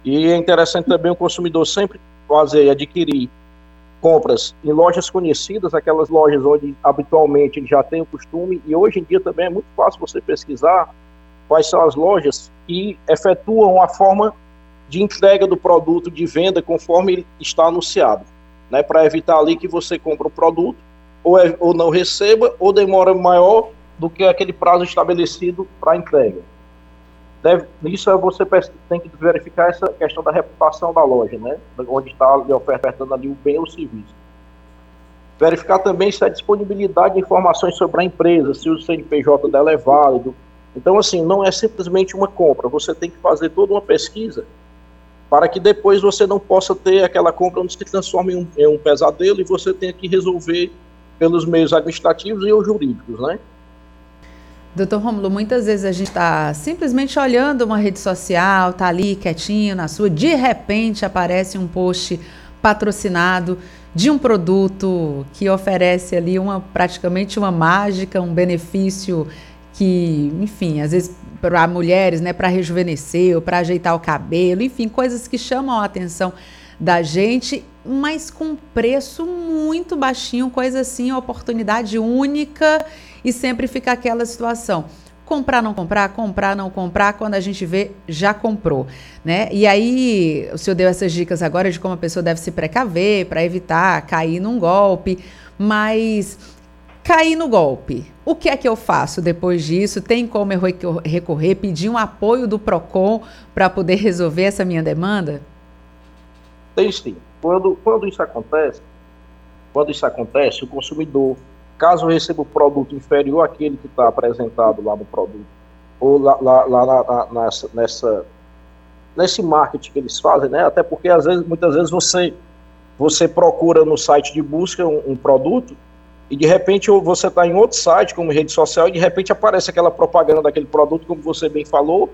E é interessante também o consumidor sempre fazer, adquirir compras em lojas conhecidas, aquelas lojas onde habitualmente ele já tem o costume, e hoje em dia também é muito fácil você pesquisar quais são as lojas que efetuam a forma de entrega do produto de venda conforme está anunciado, né, para evitar ali que você compre o produto ou, é, ou não receba ou demora maior do que aquele prazo estabelecido para entrega. Deve, isso é você tem que verificar essa questão da reputação da loja, né? Onde está lhe ofertando ali o bem ou o serviço. Verificar também se a disponibilidade de informações sobre a empresa, se o CNPJ dela é válido. Então, assim, não é simplesmente uma compra, você tem que fazer toda uma pesquisa para que depois você não possa ter aquela compra onde se transforme em um, em um pesadelo e você tenha que resolver pelos meios administrativos e ou jurídicos, né? Doutor Romulo, muitas vezes a gente está simplesmente olhando uma rede social, tá ali quietinho na sua, de repente aparece um post patrocinado de um produto que oferece ali uma praticamente uma mágica, um benefício que, enfim, às vezes para mulheres, né, para rejuvenescer, para ajeitar o cabelo, enfim, coisas que chamam a atenção da gente, mas com preço muito baixinho, coisa assim, oportunidade única e sempre fica aquela situação comprar não comprar, comprar não comprar, quando a gente vê, já comprou, né? E aí, o senhor deu essas dicas agora de como a pessoa deve se precaver para evitar cair num golpe, mas cair no golpe. O que é que eu faço depois disso? Tem como eu recorrer, pedir um apoio do Procon para poder resolver essa minha demanda? Tem sim. Quando, quando isso acontece, quando isso acontece, o consumidor Caso receba o produto inferior àquele que está apresentado lá no produto, ou lá, lá, lá na, nessa, nessa, nesse marketing que eles fazem, né? Até porque às vezes, muitas vezes você, você procura no site de busca um, um produto e de repente você está em outro site, como rede social, e de repente aparece aquela propaganda daquele produto, como você bem falou,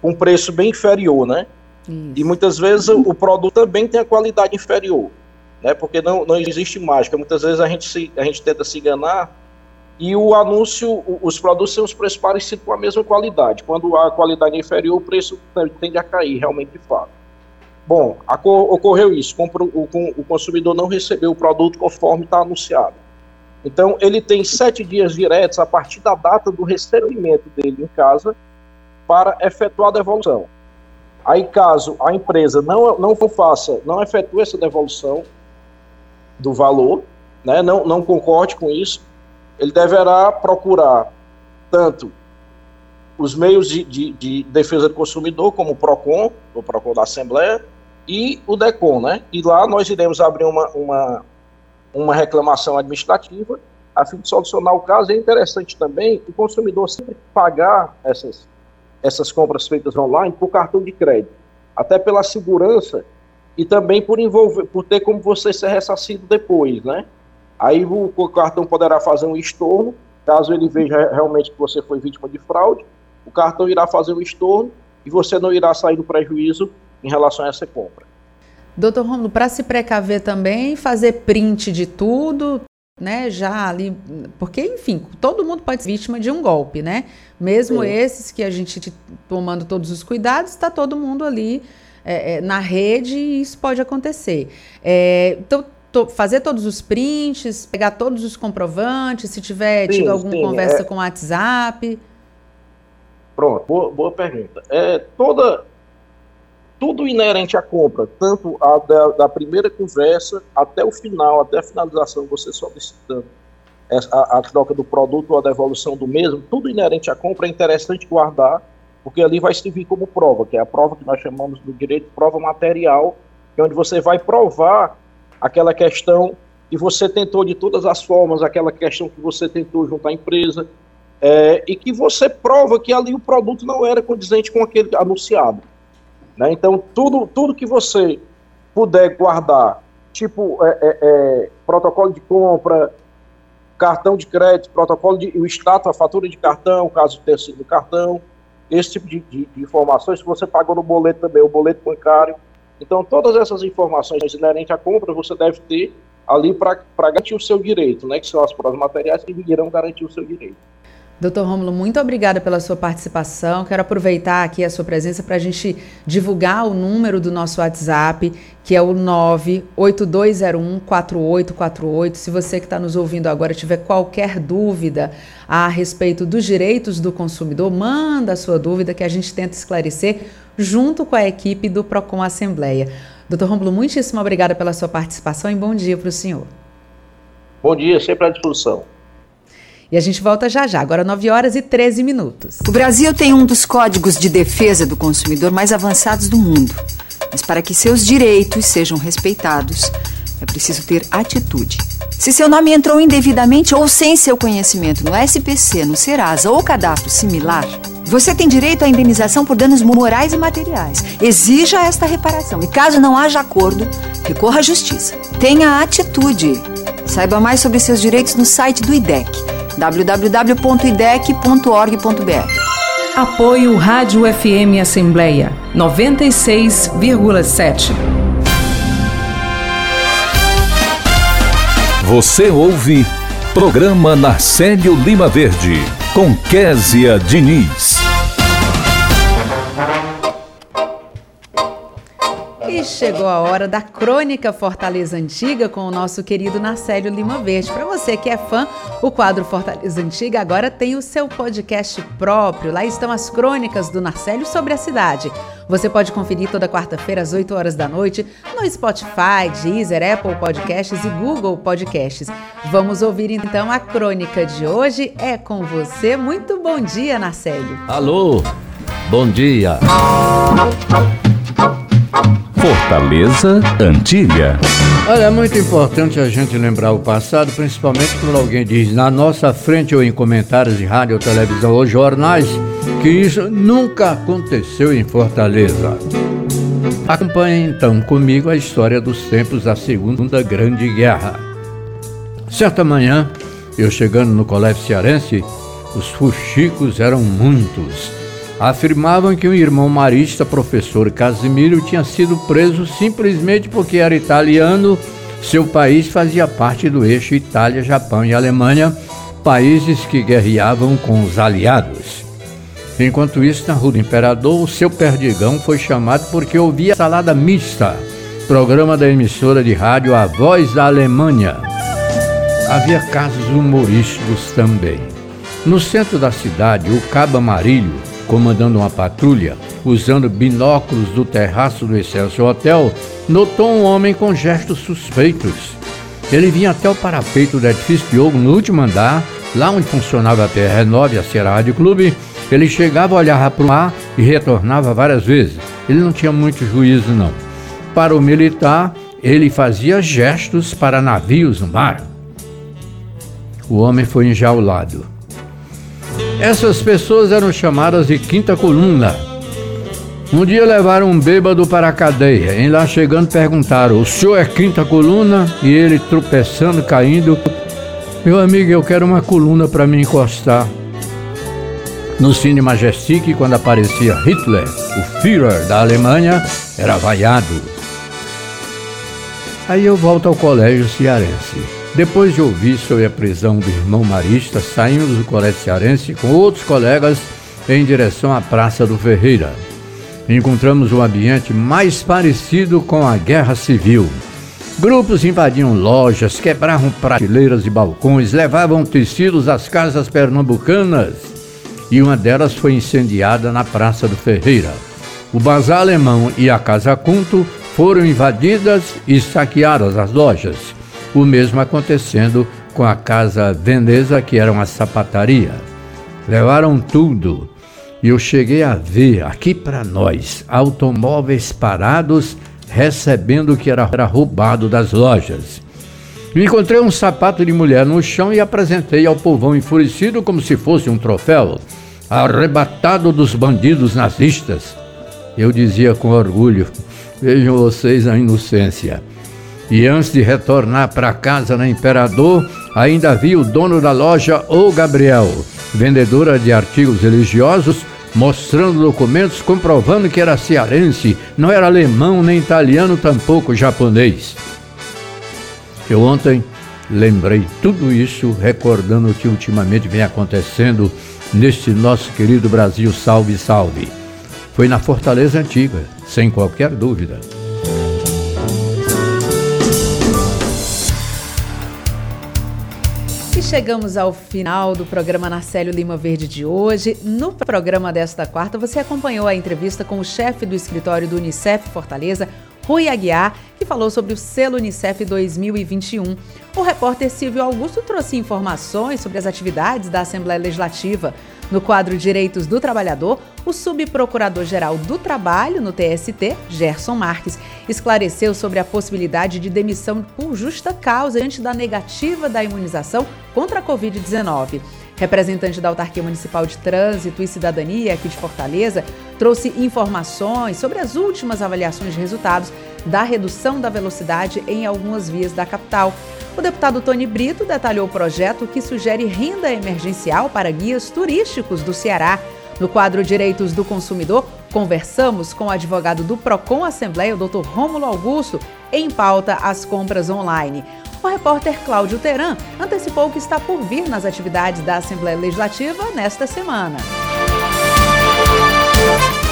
com preço bem inferior, né? Isso. E muitas vezes o produto também tem a qualidade inferior né? Porque não, não existe mágica. Muitas vezes a gente, se, a gente tenta se enganar e o anúncio, os produtos têm os preços parecidos com a mesma qualidade. Quando a qualidade é inferior, o preço tende a cair, realmente de fato. Bom, ocorreu isso, o, consumidor não recebeu o produto conforme está anunciado. Então, ele tem sete dias diretos a partir da data do recebimento dele em casa para efetuar a devolução. Aí, caso a empresa não, não faça, não efetue essa devolução, do valor, né, não, não concorde com isso, ele deverá procurar tanto os meios de, de, de, defesa do consumidor, como o PROCON, o PROCON da Assembleia, e o DECON, né? E lá nós iremos abrir uma, uma, uma reclamação administrativa a fim de solucionar o caso. É interessante também o consumidor sempre pagar essas, essas compras feitas online por cartão de crédito, até pela segurança e também por envolver, por ter como você ser ressarcido depois, né? Aí o, o cartão poderá fazer um estorno, caso ele veja realmente que você foi vítima de fraude, o cartão irá fazer um estorno e você não irá sair do prejuízo em relação a essa compra. Doutor Romulo, para se precaver também, fazer print de tudo, né, já ali, porque enfim, todo mundo pode ser vítima de um golpe, né? Mesmo Sim. esses que a gente tomando todos os cuidados, está todo mundo ali é, é, na rede e isso pode acontecer. É, então, to, fazer todos os prints, pegar todos os comprovantes, se tiver sim, tido alguma sim, conversa é. com o WhatsApp. Pronto, boa, boa pergunta. É, toda, tudo inerente à compra, tanto a da, da, primeira conversa até o final, até a finalização, você solicitando a, a troca do produto ou a devolução do mesmo, tudo inerente à compra é interessante guardar porque ali vai servir como prova, que é a prova que nós chamamos do direito de prova material, que é onde você vai provar aquela questão que você tentou de todas as formas, aquela questão que você tentou juntar à empresa, é, e que você prova que ali o produto não era condizente com aquele anunciado. Né? Então, tudo, tudo que você puder guardar, tipo é, é, é protocolo de compra, cartão de crédito, protocolo de o status, a fatura de cartão, caso tenha sido do cartão, esse tipo de, de, de, informações, se você pagou no boleto também, o boleto bancário. Então, todas essas informações inerentes à compra você deve ter ali para garantir o seu direito, né, que são as provas materiais que irão garantir o seu direito. Doutor Rômulo, muito obrigada pela sua participação. Quero aproveitar aqui a sua presença para a gente divulgar o número do nosso WhatsApp, que é o 982014848. Se você que está nos ouvindo agora tiver qualquer dúvida a respeito dos direitos do consumidor, manda a sua dúvida que a gente tenta esclarecer junto com a equipe do Procon Assembleia. Doutor Rômulo, muitíssimo obrigada pela sua participação e bom dia para o senhor. Bom dia, sempre à disposição. E a gente volta já já, agora 9 horas e 13 minutos. O Brasil tem um dos códigos de defesa do consumidor mais avançados do mundo. Mas para que seus direitos sejam respeitados, é preciso ter atitude. Se seu nome entrou indevidamente ou sem seu conhecimento no SPC, no Serasa ou cadastro similar, você tem direito à indenização por danos morais e materiais. Exija esta reparação e, caso não haja acordo, recorra à justiça. Tenha atitude. Saiba mais sobre seus direitos no site do IDEC www.idec.org.br. Apoio Rádio FM Assembleia 96,7. Você ouve Programa Narcélio Lima Verde com Késia Diniz. Chegou a hora da Crônica Fortaleza Antiga com o nosso querido Narcélio Lima Verde. Para você que é fã, o quadro Fortaleza Antiga agora tem o seu podcast próprio. Lá estão as crônicas do Narcélio sobre a cidade. Você pode conferir toda quarta-feira às 8 horas da noite no Spotify, Deezer, Apple Podcasts e Google Podcasts. Vamos ouvir então a crônica de hoje. É com você. Muito bom dia, Narcélio. Alô, bom dia. Fortaleza Antiga. Olha, é muito importante a gente lembrar o passado, principalmente quando alguém diz na nossa frente ou em comentários de rádio, televisão ou jornais que isso nunca aconteceu em Fortaleza. Acompanhe então comigo a história dos tempos da Segunda Grande Guerra. Certa manhã, eu chegando no colégio cearense, os fuxicos eram muitos afirmavam que o irmão marista, professor Casimiro, tinha sido preso simplesmente porque era italiano. Seu país fazia parte do eixo Itália, Japão e Alemanha, países que guerreavam com os aliados. Enquanto isso, na Rua do Imperador, o seu perdigão foi chamado porque ouvia salada mista, programa da emissora de rádio A Voz da Alemanha. Havia casos humorísticos também. No centro da cidade, o Cabo Amarilho, comandando uma patrulha, usando binóculos do terraço do Excelsior Hotel, notou um homem com gestos suspeitos. Ele vinha até o parapeito do edifício Diogo no último andar, lá onde funcionava a PR9, a Serra Rádio Clube. Ele chegava, olhava para o mar e retornava várias vezes. Ele não tinha muito juízo, não. Para o militar, ele fazia gestos para navios no mar. O homem foi enjaulado. Essas pessoas eram chamadas de quinta coluna. Um dia levaram um bêbado para a cadeia. Em lá chegando perguntaram: "O senhor é quinta coluna?" E ele tropeçando, caindo: "Meu amigo, eu quero uma coluna para me encostar." No Cine Majestic, quando aparecia Hitler, o Führer da Alemanha, era vaiado. Aí eu volto ao colégio cearense. Depois de ouvir sobre a prisão do irmão Marista, saímos do Colégio Cearense com outros colegas em direção à Praça do Ferreira. Encontramos um ambiente mais parecido com a Guerra Civil. Grupos invadiam lojas, quebravam prateleiras e balcões, levavam tecidos às casas pernambucanas e uma delas foi incendiada na Praça do Ferreira. O Bazar Alemão e a Casa Cunto foram invadidas e saqueadas as lojas. O mesmo acontecendo com a Casa Veneza, que era uma sapataria. Levaram tudo. E eu cheguei a ver aqui para nós automóveis parados recebendo o que era roubado das lojas. Encontrei um sapato de mulher no chão e apresentei ao povão enfurecido como se fosse um troféu, arrebatado dos bandidos nazistas. Eu dizia com orgulho: vejam vocês a inocência. E antes de retornar para casa na Imperador, ainda vi o dono da loja, o Gabriel, vendedora de artigos religiosos, mostrando documentos comprovando que era cearense, não era alemão nem italiano, tampouco japonês. Eu ontem lembrei tudo isso, recordando o que ultimamente vem acontecendo neste nosso querido Brasil, salve, salve. Foi na Fortaleza Antiga, sem qualquer dúvida. Chegamos ao final do programa Narcélio Lima Verde de hoje. No programa desta quarta, você acompanhou a entrevista com o chefe do escritório do Unicef Fortaleza, Rui Aguiar, que falou sobre o selo Unicef 2021. O repórter Silvio Augusto trouxe informações sobre as atividades da Assembleia Legislativa. No quadro Direitos do Trabalhador, o subprocurador-geral do Trabalho no TST, Gerson Marques, esclareceu sobre a possibilidade de demissão por justa causa diante da negativa da imunização contra a Covid-19. Representante da Autarquia Municipal de Trânsito e Cidadania aqui de Fortaleza, trouxe informações sobre as últimas avaliações de resultados da redução da velocidade em algumas vias da capital. O deputado Tony Brito detalhou o projeto que sugere renda emergencial para guias turísticos do Ceará. No quadro Direitos do Consumidor, conversamos com o advogado do Procon Assembleia, o Dr. Rômulo Augusto, em pauta as compras online. O repórter Cláudio Teran antecipou que está por vir nas atividades da Assembleia Legislativa nesta semana.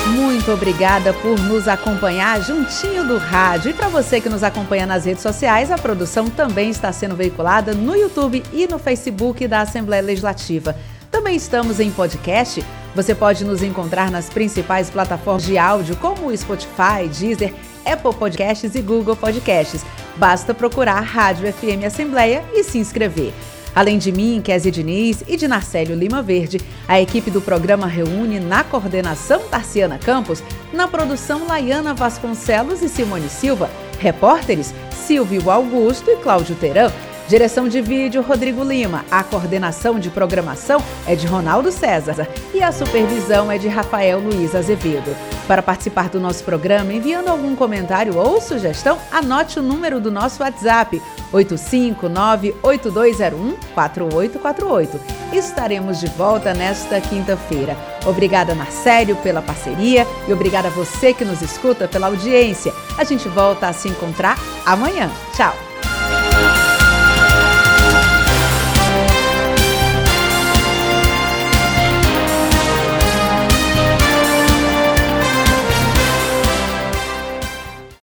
Muito obrigada por nos acompanhar juntinho do rádio. E para você que nos acompanha nas redes sociais, a produção também está sendo veiculada no YouTube e no Facebook da Assembleia Legislativa. Também estamos em podcast. Você pode nos encontrar nas principais plataformas de áudio, como Spotify, Deezer, Apple Podcasts e Google Podcasts. Basta procurar Rádio FM Assembleia e se inscrever. Além de mim, Kézia Diniz e de Narcélio Lima Verde, a equipe do programa reúne na coordenação Tarciana Campos, na produção Laiana Vasconcelos e Simone Silva, repórteres Silvio Augusto e Cláudio Teran, Direção de vídeo, Rodrigo Lima. A coordenação de programação é de Ronaldo César e a supervisão é de Rafael Luiz Azevedo. Para participar do nosso programa, enviando algum comentário ou sugestão, anote o número do nosso WhatsApp, 859-8201-4848. Estaremos de volta nesta quinta-feira. Obrigada, Marcélio, pela parceria e obrigada a você que nos escuta pela audiência. A gente volta a se encontrar amanhã. Tchau!